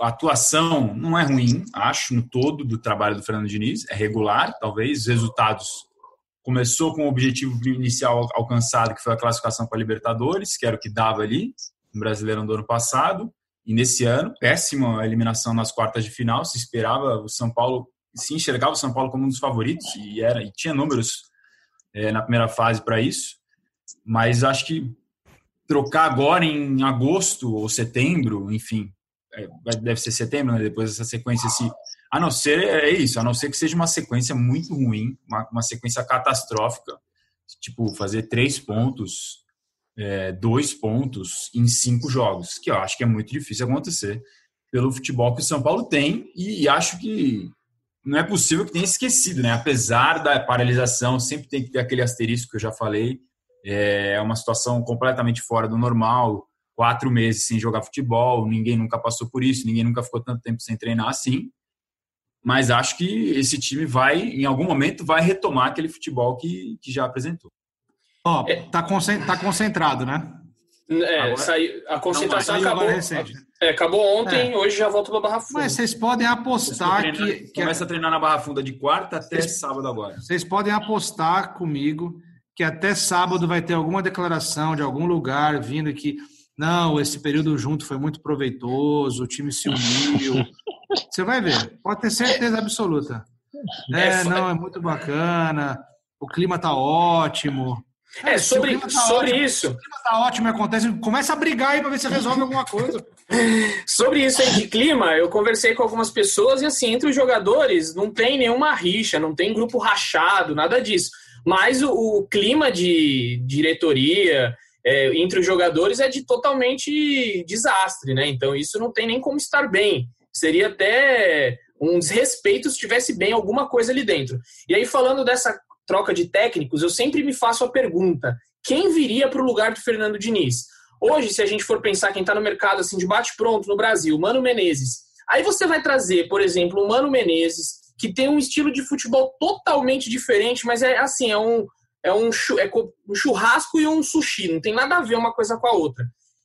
Speaker 4: a atuação não é ruim, acho, no todo do trabalho do Fernando Diniz, é regular, talvez, os resultados começou com o objetivo inicial alcançado, que foi a classificação para a Libertadores, que era o que dava ali, no Brasileirão do ano passado, e nesse ano, péssima eliminação nas quartas de final, se esperava o São Paulo, se enxergava o São Paulo como um dos favoritos, e, era, e tinha números é, na primeira fase para isso, mas acho que trocar agora em agosto ou setembro, enfim, deve ser setembro, né? depois dessa sequência, se, a não ser, é isso, a não ser que seja uma sequência muito ruim, uma, uma sequência catastrófica, tipo, fazer três pontos, é, dois pontos em cinco jogos, que eu acho que é muito difícil acontecer pelo futebol que o São Paulo tem, e, e acho que não é possível que tenha esquecido, né? Apesar da paralisação, sempre tem que ter aquele asterisco que eu já falei, é uma situação completamente fora do normal, quatro meses sem jogar futebol, ninguém nunca passou por isso, ninguém nunca ficou tanto tempo sem treinar assim. Mas acho que esse time vai, em algum momento, vai retomar aquele futebol que, que já apresentou.
Speaker 3: Ó, oh, tá, tá concentrado, né?
Speaker 5: É, agora, saiu, a concentração não, acabou, recente. É, acabou ontem, é. hoje já volta para Barra Funda.
Speaker 3: Mas vocês podem apostar treinar, que,
Speaker 4: que. Começa a treinar na Barra Funda de quarta até vocês, sábado agora.
Speaker 3: Vocês podem apostar comigo que até sábado vai ter alguma declaração de algum lugar vindo que não, esse período junto foi muito proveitoso, o time se uniu. *laughs* Você vai ver, pode ter certeza absoluta. É, é não, é muito bacana, o clima tá ótimo.
Speaker 5: É, sobre, tá sobre
Speaker 3: ótimo,
Speaker 5: isso.
Speaker 3: o clima tá ótimo acontece, começa a brigar aí para ver se resolve alguma coisa. *laughs*
Speaker 5: sobre isso aí de clima, eu conversei com algumas pessoas e assim, entre os jogadores não tem nenhuma rixa, não tem grupo rachado, nada disso. Mas o, o clima de diretoria, é, entre os jogadores é de totalmente desastre, né? Então isso não tem nem como estar bem. Seria até um desrespeito se tivesse bem alguma coisa ali dentro. E aí, falando dessa troca de técnicos, eu sempre me faço a pergunta: quem viria para o lugar do Fernando Diniz? Hoje, se a gente for pensar quem está no mercado assim de bate-pronto no Brasil, Mano Menezes. Aí você vai trazer, por exemplo, o Mano Menezes, que tem um estilo de futebol totalmente diferente, mas é assim, é um, é um, é um churrasco e um sushi, não tem nada a ver uma coisa com a outra.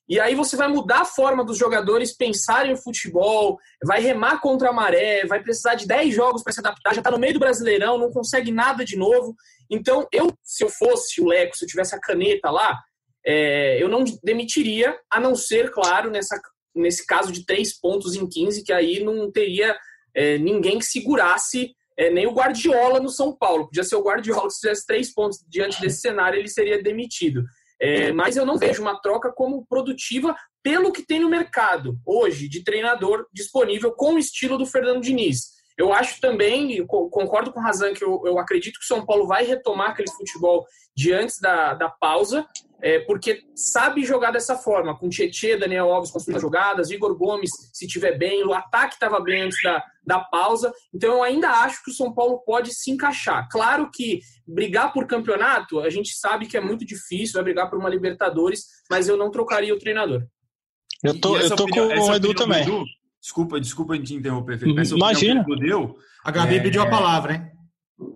Speaker 5: E aí você vai mudar a forma dos jogadores pensarem o futebol, vai remar contra a maré, vai precisar de 10 jogos para se adaptar, já está no meio do Brasileirão, não consegue nada de novo. Então, eu, se eu fosse o Leco, se eu tivesse a caneta lá, é, eu não demitiria, a não ser, claro, nessa, nesse caso de 3 pontos em 15, que aí não teria é, ninguém que segurasse é, nem o Guardiola no São Paulo. Podia ser o Guardiola, se tivesse 3 pontos diante desse cenário, ele seria demitido. É, mas eu não vejo uma troca como produtiva pelo que tem no mercado hoje de treinador disponível com o estilo do Fernando Diniz. Eu acho também, concordo com o Razan, que eu, eu, acredito que o São Paulo vai retomar aquele futebol de antes da, da pausa, é, porque sabe jogar dessa forma, com Tietê, Daniel Alves construindo jogadas, Igor Gomes, se tiver bem, o ataque estava bem antes da, da pausa. Então eu ainda acho que o São Paulo pode se encaixar. Claro que brigar por campeonato, a gente sabe que é muito difícil, vai brigar por uma Libertadores, mas eu não trocaria o treinador.
Speaker 1: Eu tô, eu tô opinião, com o Edu também. Edu,
Speaker 4: Desculpa, desculpa te interromper, Felipe.
Speaker 1: Essa Imagina.
Speaker 3: Que deu, a Gabi é, pediu a palavra, hein?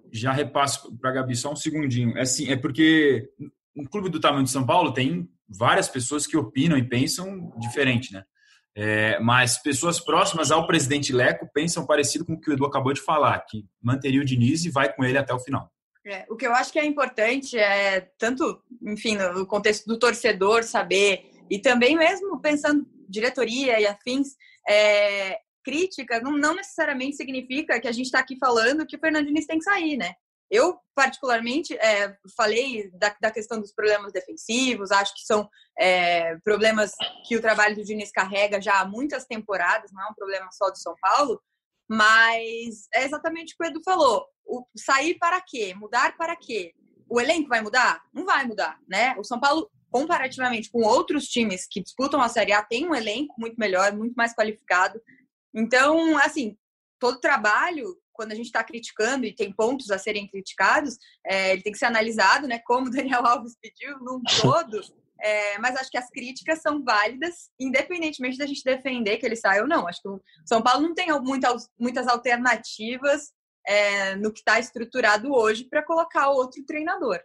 Speaker 4: Já repasso para a Gabi só um segundinho. É assim, é porque um clube do tamanho de São Paulo tem várias pessoas que opinam e pensam diferente, né? É, mas pessoas próximas ao presidente Leco pensam parecido com o que o Edu acabou de falar, que manteria o Diniz e vai com ele até o final.
Speaker 6: É, o que eu acho que é importante é tanto, enfim, no contexto do torcedor saber e também mesmo pensando diretoria e afins, é, crítica não, não, necessariamente significa que a gente está aqui falando que o Fernando Diniz tem que sair, né? Eu, particularmente, é, falei da, da, questão dos problemas defensivos, acho que são é, problemas que o trabalho do Diniz carrega já há muitas temporadas, não é um problema só do São Paulo, mas é exatamente o que o Edu falou. O, sair para quê? Mudar para quê? O elenco vai mudar? Não vai mudar, né? O São Paulo comparativamente com outros times que disputam a Série A, tem um elenco muito melhor, muito mais qualificado. Então, assim, todo trabalho, quando a gente está criticando e tem pontos a serem criticados, é, ele tem que ser analisado, né? Como o Daniel *laughs* Alves pediu, num *laughs* todo. É, mas acho que as críticas são válidas, independentemente da gente defender que ele saia ou não. Acho que o São Paulo não tem muitas, muitas alternativas é, no que está estruturado hoje para colocar outro treinador.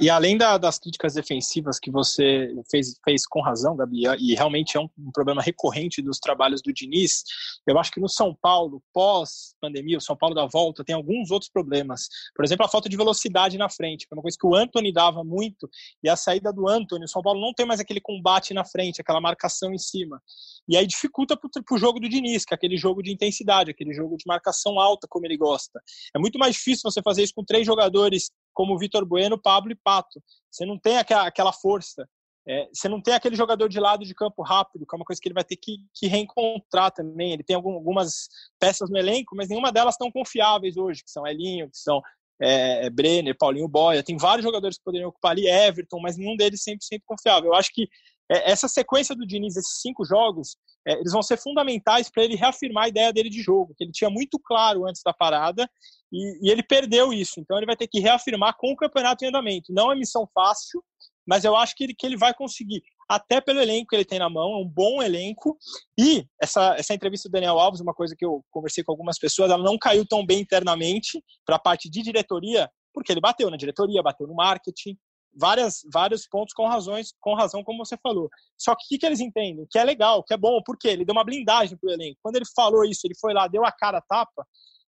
Speaker 1: E além da, das críticas defensivas que você fez, fez com razão, Gabi, e realmente é um, um, problema recorrente dos trabalhos do Diniz, eu acho que no São Paulo, pós-pandemia, o São Paulo da volta, tem alguns outros problemas. Por exemplo, a falta de velocidade na frente, que é uma coisa que o Anthony dava muito, e a saída do Anthony, o São Paulo não tem mais aquele combate na frente, aquela marcação em cima. E aí dificulta para o jogo do Diniz, que é aquele jogo de intensidade, aquele jogo de marcação alta, como ele gosta. É muito mais difícil você fazer isso com três jogadores como Vitor Bueno, Pablo e Pato. Você não tem aquela força. É, você não tem aquele jogador de lado de campo rápido, que é uma coisa que ele vai ter que, que reencontrar também. Ele tem algumas peças no elenco, mas nenhuma delas tão confiáveis hoje, que são Elinho, que são é, é, Brenner, Paulinho Boia. Tem vários jogadores que poderiam ocupar ali, Everton, mas nenhum deles 100% confiável. Eu acho que é, essa sequência do Diniz, esses cinco jogos, é, eles vão ser fundamentais para ele reafirmar a ideia dele de jogo, que ele tinha muito claro antes da parada e, e, ele perdeu isso. Então ele vai ter que reafirmar com o campeonato em andamento. Não é missão fácil, mas eu acho que ele, que ele vai conseguir, até pelo elenco que ele tem na mão, é um bom elenco. E essa, essa entrevista do Daniel Alves, uma coisa que eu conversei com algumas pessoas, ela não caiu tão bem internamente para a parte de diretoria, porque ele bateu na diretoria, bateu no marketing, várias, vários pontos com razões, com razão, como você falou. Só que o que, que eles entendem? Que é legal, que é bom, porque ele deu uma blindagem para o elenco. Quando ele falou isso, ele foi lá, deu a cara a tapa,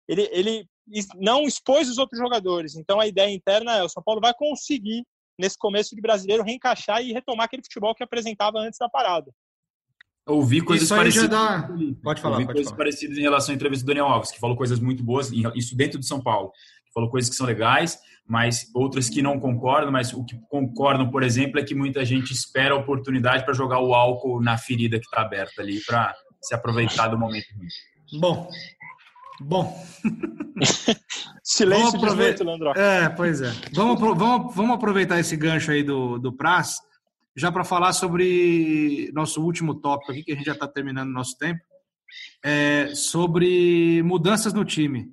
Speaker 1: ele, ele não expôs os outros jogadores. Então a ideia interna é: o São Paulo vai conseguir, nesse começo de brasileiro, reencaixar e retomar aquele futebol que apresentava antes da parada.
Speaker 4: Ouvi coisas parecidas. Dá...
Speaker 3: Pode falar.
Speaker 4: Ouvi
Speaker 3: pode
Speaker 4: coisas
Speaker 3: falar.
Speaker 4: parecidas em relação à entrevista do Daniel Alves, que falou coisas muito boas, isso dentro de São Paulo. Falou coisas que são legais, mas outras que não concordam. Mas o que concordam, por exemplo, é que muita gente espera a oportunidade para jogar o álcool na ferida que está aberta ali, para se aproveitar do momento.
Speaker 3: Bom, Bom. *laughs*
Speaker 1: Silêncio de aprove... Leandro.
Speaker 3: É, pois é. Vamos, vamos, vamos aproveitar esse gancho aí do, do Praz, já para falar sobre nosso último tópico aqui, que a gente já está terminando o nosso tempo, é, sobre mudanças no time.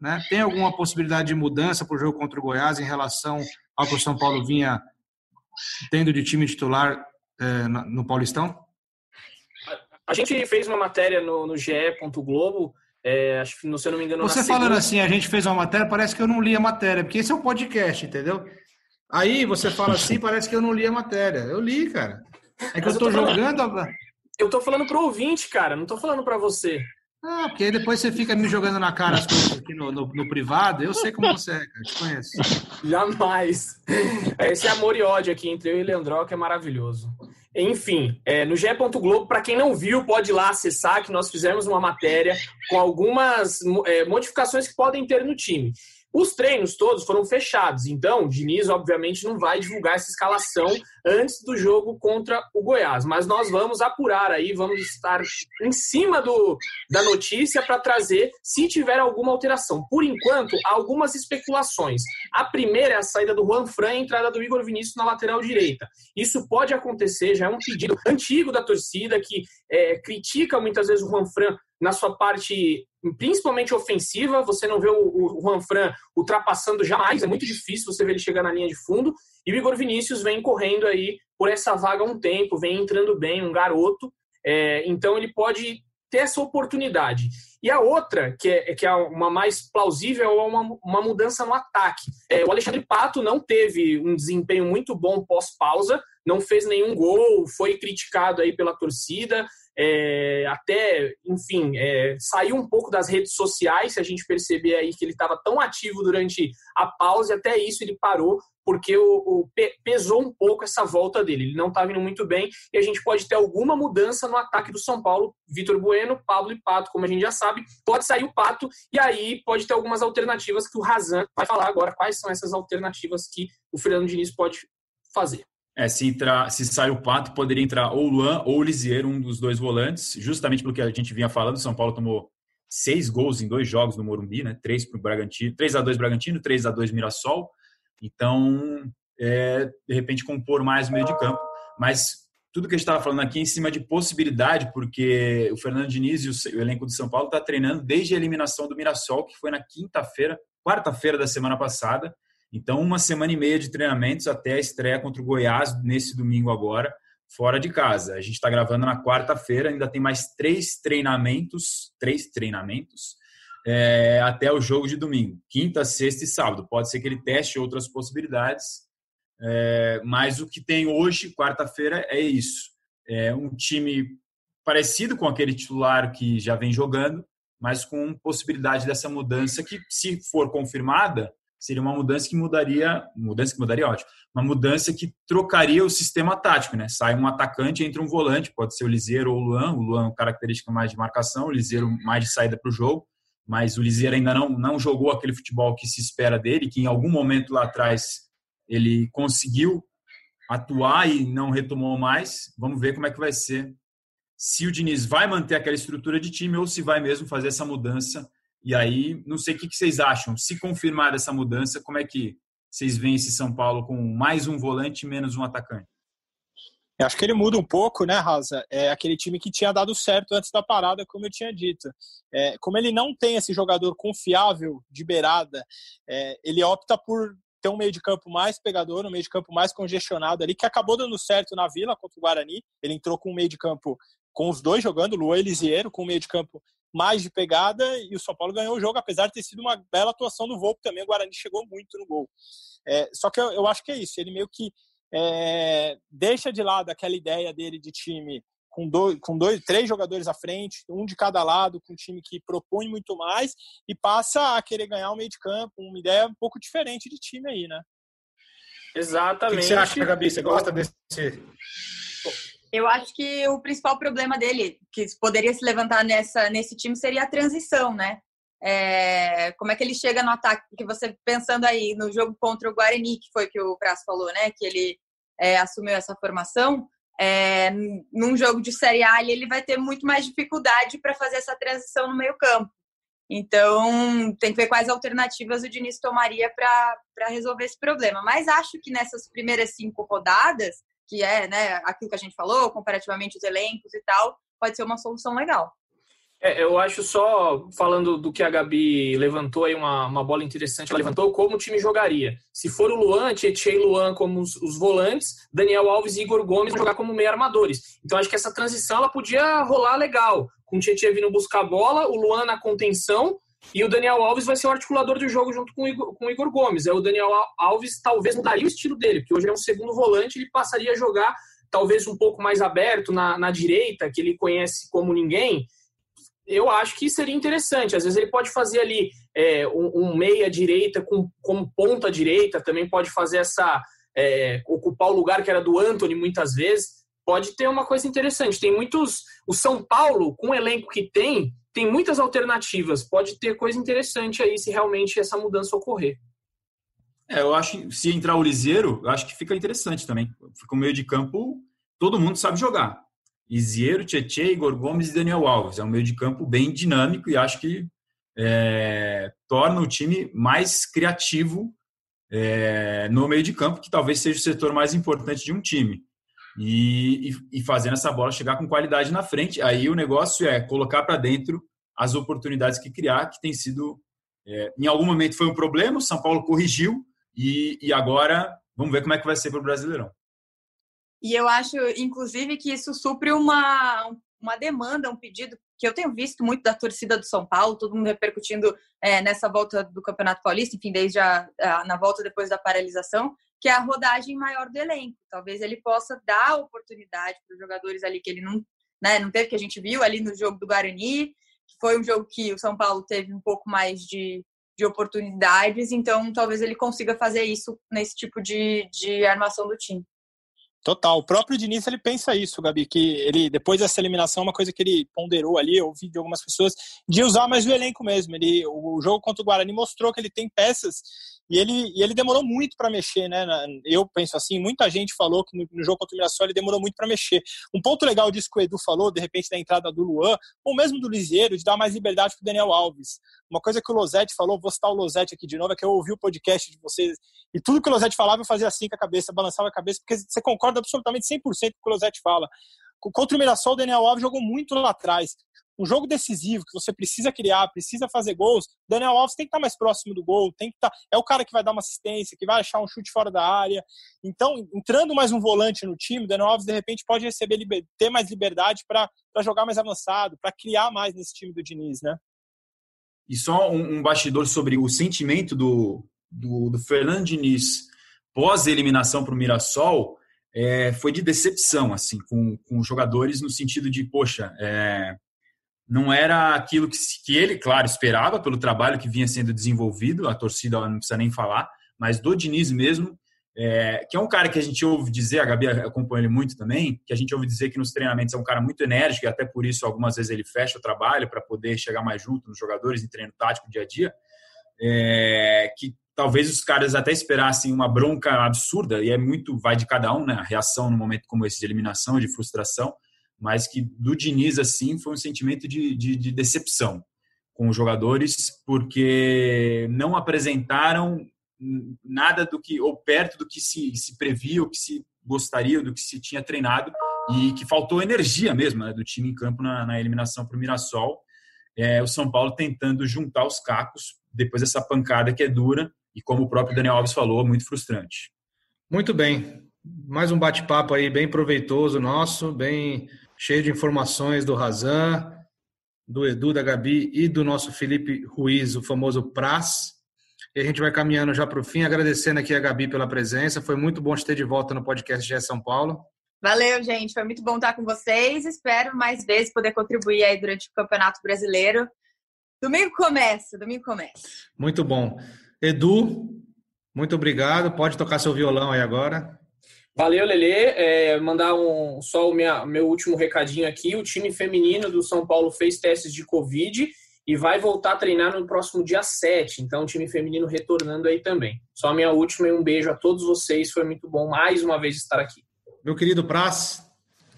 Speaker 3: Né? Tem alguma possibilidade de mudança para o jogo contra o Goiás em relação ao que o São Paulo vinha tendo de time titular é, no Paulistão?
Speaker 5: A gente fez uma matéria no, no GE. Globo, é, acho que, se eu não me engano.
Speaker 3: Você falando segunda... assim, a gente fez uma matéria, parece que eu não li a matéria, porque esse é um podcast, entendeu? Aí você fala assim, *laughs* parece que eu não li a matéria. Eu li, cara. É que Mas eu tô, tô jogando.
Speaker 5: Falando... Eu tô falando pro ouvinte, cara, não tô falando para você.
Speaker 3: Ah, porque aí depois você fica me jogando na cara as coisas aqui no, no, no privado. Eu sei como você é, cara. Te conheço.
Speaker 5: Jamais. Esse amor e ódio aqui entre eu e Leandro que é maravilhoso. Enfim, é, no GE. Globo, para quem não viu, pode ir lá acessar que nós fizemos uma matéria com algumas é, modificações que podem ter no time. Os treinos todos foram fechados, então o Diniz, obviamente, não vai divulgar essa escalação antes do jogo contra o Goiás. Mas nós vamos apurar aí, vamos estar em cima do, da notícia para trazer se tiver alguma alteração. Por enquanto, há algumas especulações. A primeira é a saída do Juan Fran e a entrada do Igor Vinícius na lateral direita. Isso pode acontecer, já é um pedido antigo da torcida que é, critica muitas vezes o Juan Fran na sua parte principalmente ofensiva, você não vê o, Juan Fran ultrapassando jamais, é muito difícil você ver ele chegar na linha de fundo, e o Igor Vinícius vem correndo aí por essa vaga há um tempo, vem entrando bem, um garoto, é, então ele pode ter essa oportunidade. E a outra, que é, que é uma mais plausível, é uma, uma mudança no ataque. É, o Alexandre Pato não teve um desempenho muito bom pós-pausa, não fez nenhum gol, foi criticado aí pela torcida, é, até, enfim, é, saiu um pouco das redes sociais, se a gente perceber aí que ele estava tão ativo durante a pausa, até isso ele parou, porque o, o pesou um pouco essa volta dele. Ele não estava indo muito bem e a gente pode ter alguma mudança no ataque do São Paulo. Vitor Bueno, Pablo e Pato, como a gente já sabe, pode sair o Pato e aí pode ter algumas alternativas que o Razan vai falar agora. Quais são essas alternativas que o Fernando Diniz pode fazer?
Speaker 4: É, se, entrar, se sair o Pato, poderia entrar ou Luan ou o Lisier, um dos dois volantes, justamente pelo que a gente vinha falando. São Paulo tomou seis gols em dois jogos no Morumbi, né? Três para o Bragantino, 3 a 2 Bragantino, 3 a 2 Mirassol. Então, é, de repente, compor mais o meio de campo. Mas tudo que a gente estava falando aqui é em cima de possibilidade, porque o Fernando Diniz e o, elenco do São Paulo está treinando desde a eliminação do Mirassol, que foi na quinta-feira, quarta-feira da semana passada. Então, uma semana e meia de treinamentos até a estreia contra o Goiás nesse domingo agora, fora de casa. A gente está gravando na quarta-feira, ainda tem mais três treinamentos, três treinamentos, é, até o jogo de domingo, quinta, sexta e sábado. Pode ser que ele teste outras possibilidades, é, mas o que tem hoje, quarta-feira, é isso. É um time parecido com aquele titular que já vem jogando, mas com possibilidade dessa mudança que, se for confirmada, seria uma mudança que mudaria, mudança que mudaria ótimo, uma mudança que trocaria o sistema tático, né? Sai um atacante, entra um volante, pode ser o Liseiro ou o Luan, o Luan característica mais de marcação, o Liseiro mais de saída para o jogo, mas o Liseiro ainda não, não jogou aquele futebol que se espera dele, que em algum momento lá atrás ele conseguiu atuar e não retomou mais. Vamos ver como é que vai ser. Se o Diniz vai manter aquela estrutura de time ou se vai mesmo fazer essa mudança e aí, não sei o que vocês acham. Se confirmar essa mudança, como é que vocês veem esse São Paulo com mais um volante e menos um atacante?
Speaker 1: Eu acho que ele muda um pouco, né, Raza? É aquele time que tinha dado certo antes da parada, como eu tinha dito. É, como ele não tem esse jogador confiável de beirada, é, ele opta por ter um meio de campo mais pegador, um meio de campo mais congestionado ali, que acabou dando certo na Vila contra o Guarani. Ele entrou com um meio de campo com os dois jogando, Luan Elisiero, com um meio de campo mais de pegada e o São Paulo ganhou o jogo, apesar de ter sido uma bela atuação do Volpe também. O Guarani chegou muito no gol. É, só que eu, eu, acho que é isso. Ele meio que é, deixa de lado aquela ideia dele de time com dois, com dois, três jogadores à frente, um de cada lado, com um time que propõe muito mais e passa a querer ganhar o meio de campo, uma ideia um pouco diferente de time aí, né?
Speaker 5: Exatamente. O
Speaker 3: que você acha, Gabi? Você gosta desse
Speaker 6: eu acho que o principal problema dele, que poderia se levantar nessa, nesse time, seria a transição, né? É, como é que ele chega no ataque? Porque você pensando aí no jogo contra o Guarani, que foi que o Prazo falou, né? Que ele é, assumiu essa formação. É, num jogo de Série A, ele vai ter muito mais dificuldade para fazer essa transição no meio-campo. Então, tem que ver quais alternativas o Diniz tomaria para resolver esse problema. Mas acho que nessas primeiras cinco rodadas, que é né, aquilo que a gente falou, comparativamente os elencos e tal, pode ser uma solução legal.
Speaker 5: É, eu acho só, falando do que a Gabi levantou aí, uma, uma bola interessante, ela levantou como o time jogaria. Se for o Luan, Tietchan e Luan como os, os, volantes, Daniel Alves e Igor Gomes jogar como meio armadores. Então acho que essa transição ela podia rolar legal, com o Tietchan vindo buscar a bola, o Luan na contenção e o Daniel Alves vai ser o articulador do jogo junto com o Igor, com o Igor Gomes. É o Daniel Alves talvez mudaria o estilo dele, porque hoje é um segundo volante, ele passaria a jogar talvez um pouco mais aberto na, na direita, que ele conhece como ninguém eu acho que seria interessante. Às vezes ele pode fazer ali é, um, um meia-direita com, como ponta-direita, também pode fazer essa. É, ocupar o lugar que era do Anthony muitas vezes. Pode ter uma coisa interessante. Tem muitos. O São Paulo, com o elenco que tem, tem muitas alternativas. Pode ter coisa interessante aí se realmente essa mudança ocorrer.
Speaker 4: É, eu acho se entrar o Liseiro, eu acho que fica interessante também. Fica um meio de campo, todo mundo sabe jogar. Isiero, Tietê, Igor Gomes e Daniel Alves. É um meio de campo bem dinâmico e acho que é, torna o time mais criativo é, no meio de campo, que talvez seja o setor mais importante de um time. E, e, e fazendo essa bola chegar com qualidade na frente. Aí o negócio é colocar para dentro as oportunidades que criar, que tem sido. É, em algum momento foi um problema, o São Paulo corrigiu e, e agora vamos ver como é que vai ser para o Brasileirão.
Speaker 6: E eu acho, inclusive, que isso supre uma, uma demanda, um pedido que eu tenho visto muito da torcida do São Paulo, todo mundo repercutindo é, nessa volta do Campeonato Paulista, enfim, desde a, a, na volta depois da paralisação, que é a rodagem maior do elenco. Talvez ele possa dar oportunidade para os jogadores ali que ele não, né, não teve, que a gente viu ali no jogo do Guarani, que foi um jogo que o São Paulo teve um pouco mais de, de oportunidades, então talvez ele consiga fazer isso nesse tipo de, de armação do time.
Speaker 1: Total. O próprio Diniz ele pensa isso, Gabi, que ele depois dessa eliminação uma coisa que ele ponderou ali, eu ouvi de algumas pessoas, de usar mais o elenco mesmo. Ele o jogo contra o Guarani mostrou que ele tem peças e ele, e ele demorou muito para mexer, né? Eu penso assim, muita gente falou que no, no jogo contra o Mirassol ele demorou muito para mexer. Um ponto legal disso que o Edu falou, de repente, da entrada do Luan, ou mesmo do Lisieiro, de dar mais liberdade para o Daniel Alves. Uma coisa que o Losetti falou, vou citar o Losetti aqui de novo, é que eu ouvi o podcast de vocês e tudo que o Losetti falava eu fazia assim com a cabeça, balançava a cabeça, porque você concorda absolutamente 100% com o que o Losetti fala. Contra o Mirassol, o Daniel Alves jogou muito lá atrás um jogo decisivo que você precisa criar, precisa fazer gols, Daniel Alves tem que estar mais próximo do gol, tem que estar, é o cara que vai dar uma assistência, que vai achar um chute fora da área. Então, entrando mais um volante no time, Daniel Alves de repente pode receber ter mais liberdade para jogar mais avançado, para criar mais nesse time do Diniz, né?
Speaker 4: E só um, um bastidor sobre o sentimento do, do, do Fernando Diniz pós eliminação para o Mirassol é, foi de decepção assim com, com os jogadores no sentido de poxa é, não era aquilo que, que ele, claro, esperava pelo trabalho que vinha sendo desenvolvido, a torcida não precisa nem falar, mas do Diniz mesmo, é, que é um cara que a gente ouve dizer, a Gabi acompanha ele muito também, que a gente ouve dizer que nos treinamentos é um cara muito enérgico e até por isso algumas vezes ele fecha o trabalho para poder chegar mais junto nos jogadores em treino tático dia a dia, é, que talvez os caras até esperassem uma bronca absurda e é muito vai de cada um, né? A reação no momento como esse de eliminação, de frustração mas que do Diniz, assim, foi um sentimento de, de, de decepção com os jogadores, porque não apresentaram nada do que, ou perto do que se, se previa, o que se gostaria, do que se tinha treinado, e que faltou energia mesmo né, do time em campo na, na eliminação para o Mirassol. É, o São Paulo tentando juntar os cacos depois dessa pancada que é dura e, como o próprio Daniel Alves falou, muito frustrante.
Speaker 3: Muito bem. Mais um bate-papo aí bem proveitoso nosso, bem cheio de informações do Razan, do Edu, da Gabi e do nosso Felipe Ruiz, o famoso Praz. E a gente vai caminhando já para o fim, agradecendo aqui a Gabi pela presença. Foi muito bom te ter de volta no podcast GE São Paulo.
Speaker 6: Valeu, gente. Foi muito bom estar com vocês. Espero mais vezes poder contribuir aí durante o Campeonato Brasileiro. Domingo começa, domingo começa.
Speaker 3: Muito bom. Edu, muito obrigado. Pode tocar seu violão aí agora.
Speaker 5: Valeu, Lele. É, mandar um, só o minha, meu último recadinho aqui. O time feminino do São Paulo fez testes de Covid e vai voltar a treinar no próximo dia 7. Então, o time feminino retornando aí também. Só a minha última e um beijo a todos vocês. Foi muito bom mais uma vez estar aqui.
Speaker 3: Meu querido Praz.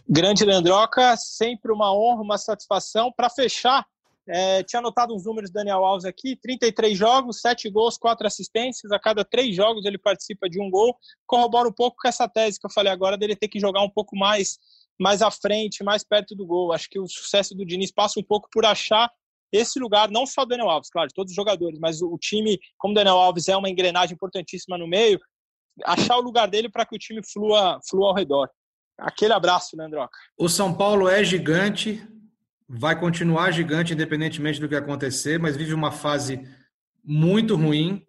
Speaker 1: Grande Leandroca, sempre uma honra, uma satisfação. Para fechar, é, tinha anotado uns números do Daniel Alves aqui: 33 jogos, 7 gols, 4 assistências. A cada 3 jogos ele participa de um gol. Corrobora um pouco com essa tese que eu falei agora dele ter que jogar um pouco mais mais à frente, mais perto do gol. Acho que o sucesso do Diniz passa um pouco por achar esse lugar, não só do Daniel Alves, claro, todos os jogadores, mas o time, como o Daniel Alves é uma engrenagem importantíssima no meio, achar o lugar dele para que o time flua, flua ao redor. Aquele abraço, Leandroca.
Speaker 3: O São Paulo é gigante, vai continuar gigante independentemente do que acontecer, mas vive uma fase muito ruim,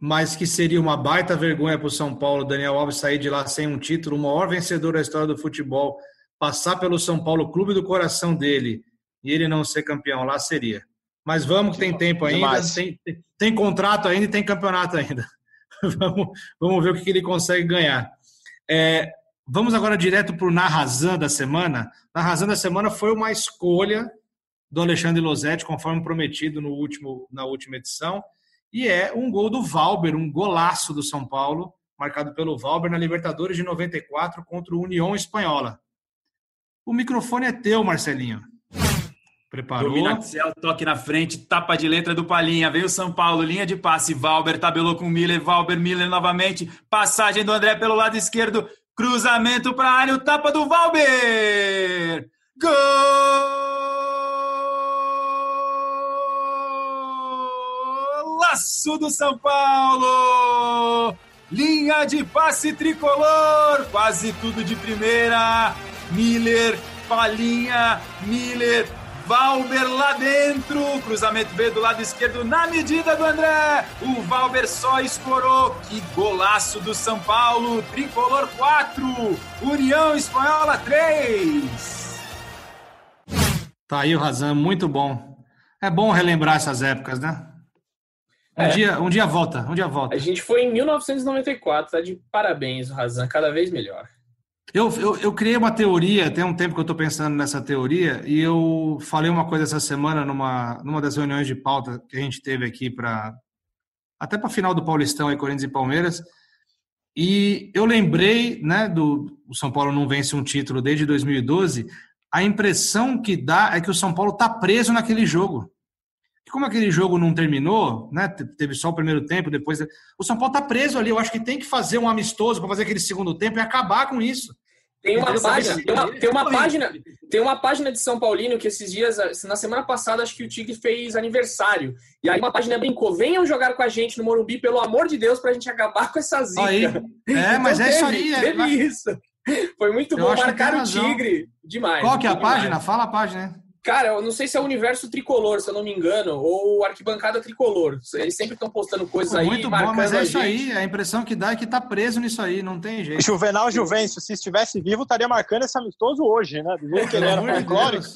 Speaker 3: mas que seria uma baita vergonha para o São Paulo, Daniel Alves sair de lá sem um título, o maior vencedor da história do futebol, passar pelo São Paulo, clube do coração dele, e ele não ser campeão lá seria. Mas vamos que tem tempo ainda, tem, tem, contrato ainda e tem campeonato ainda. *laughs* vamos, vamos ver o que ele consegue ganhar. É, vamos agora direto para o Narrazan da semana. Narrazan da semana foi uma escolha do Alexandre Losetti, conforme prometido no último, na última edição, e é um gol do Valber, um golaço do São Paulo, marcado pelo Valber na Libertadores de 94 contra o União Espanhola. O microfone é teu, Marcelinho.
Speaker 4: Preparou. Domina Axel, toque na frente, tapa de letra do Palinha. Veio São Paulo, linha de passe. Valber tabelou com Miller. Valber, Miller novamente. Passagem do André pelo lado esquerdo. Cruzamento para a área. O tapa do Valber. Golaço do São Paulo. Linha de passe tricolor. Quase tudo de primeira. Miller, Palinha, Miller Valber lá dentro. Cruzamento veio do lado esquerdo na medida do André. O Valber só escorou. Que golaço do São Paulo. Tricolor 4, União Espanhola 3.
Speaker 3: Tá aí o Razan, muito bom. É bom relembrar essas épocas, né? Um, é. dia, um dia volta, um dia volta.
Speaker 5: A gente foi em 1994, tá de parabéns, o Razan, cada vez melhor.
Speaker 3: Eu, eu, eu, criei uma teoria, tem um tempo que eu estou pensando nessa teoria, e eu falei uma coisa essa semana numa, numa das reuniões de pauta que a gente teve aqui para. até para a final do Paulistão aí, Corinthians e Palmeiras. E eu lembrei, né, do o São Paulo não vence um título desde 2012. A impressão que dá é que o São Paulo está preso naquele jogo. E como aquele jogo não terminou, né, teve só o primeiro tempo, depois. O São Paulo está preso ali. Eu acho que tem que fazer um amistoso para fazer aquele segundo tempo e acabar com isso.
Speaker 5: Tem uma, página, tem, uma, tem uma página, tem uma página de São Paulino que esses dias, na semana passada, acho que o Tigre fez aniversário. E aí uma página brincou: venham jogar com a gente no Morumbi, pelo amor de Deus, pra gente acabar com essa zica.
Speaker 3: Aí, é, *laughs* mas então, é teve, isso aí. É,
Speaker 5: teve é, isso. Foi muito bom marcar o Tigre. Demais.
Speaker 3: Qual que é a
Speaker 5: demais.
Speaker 3: página? Fala a página.
Speaker 5: Cara, eu não sei se é o Universo Tricolor, se eu não me engano, ou Arquibancada Tricolor. Eles sempre estão postando coisas aí.
Speaker 3: Muito bom, mas é isso aí. A impressão que dá é que tá preso nisso aí, não tem jeito.
Speaker 1: Juvenal Juvencio, se estivesse vivo, estaria marcando esse amistoso hoje, né? Do jeito que ele era folclórico.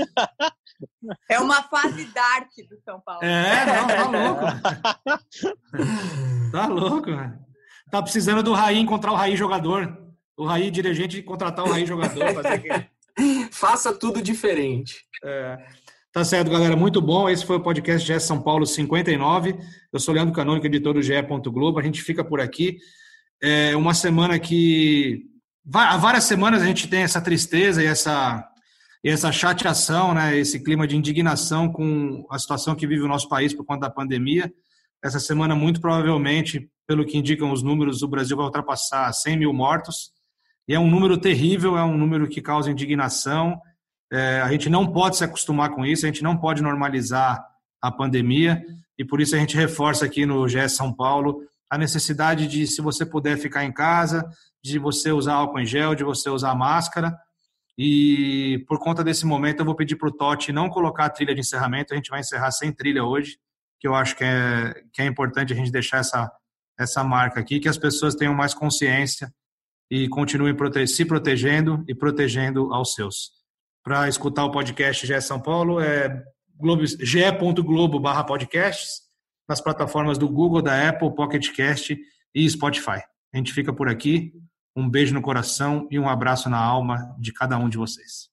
Speaker 6: É uma fase dark do São Paulo.
Speaker 3: É, não, tá louco. tá louco, velho. Tá precisando do Raí encontrar o Raí jogador. O Raí dirigente contratar o Raí jogador. Fazer *laughs*
Speaker 5: Faça tudo diferente.
Speaker 3: É. Tá certo, galera. Muito bom. Esse foi o podcast GE São Paulo 59. Eu sou Leandro Canônico, editor do GE. Globo. A gente fica por aqui. É uma semana que. Há várias semanas a gente tem essa tristeza e essa, e essa chateação, né? esse clima de indignação com a situação que vive o nosso país por conta da pandemia. Essa semana, muito provavelmente, pelo que indicam os números, o Brasil vai ultrapassar 100 mil mortos. E é um número terrível, é um número que causa indignação. É, a gente não pode se acostumar com isso, a gente não pode normalizar a pandemia, e por isso a gente reforça aqui no GS São Paulo a necessidade de, se você puder ficar em casa, de você usar álcool em gel, de você usar máscara. E por conta desse momento, eu vou pedir para o Totti não colocar a trilha de encerramento, a gente vai encerrar sem trilha hoje, que eu acho que é, que é importante a gente deixar essa, essa marca aqui, que as pessoas tenham mais consciência e continuem prote se protegendo e protegendo aos seus. Para escutar o podcast GE São Paulo, é ge.globo barra podcasts, nas plataformas do Google, da Apple, Pocket Cast e Spotify. A gente fica por aqui. Um beijo no coração e um abraço na alma de cada um de vocês.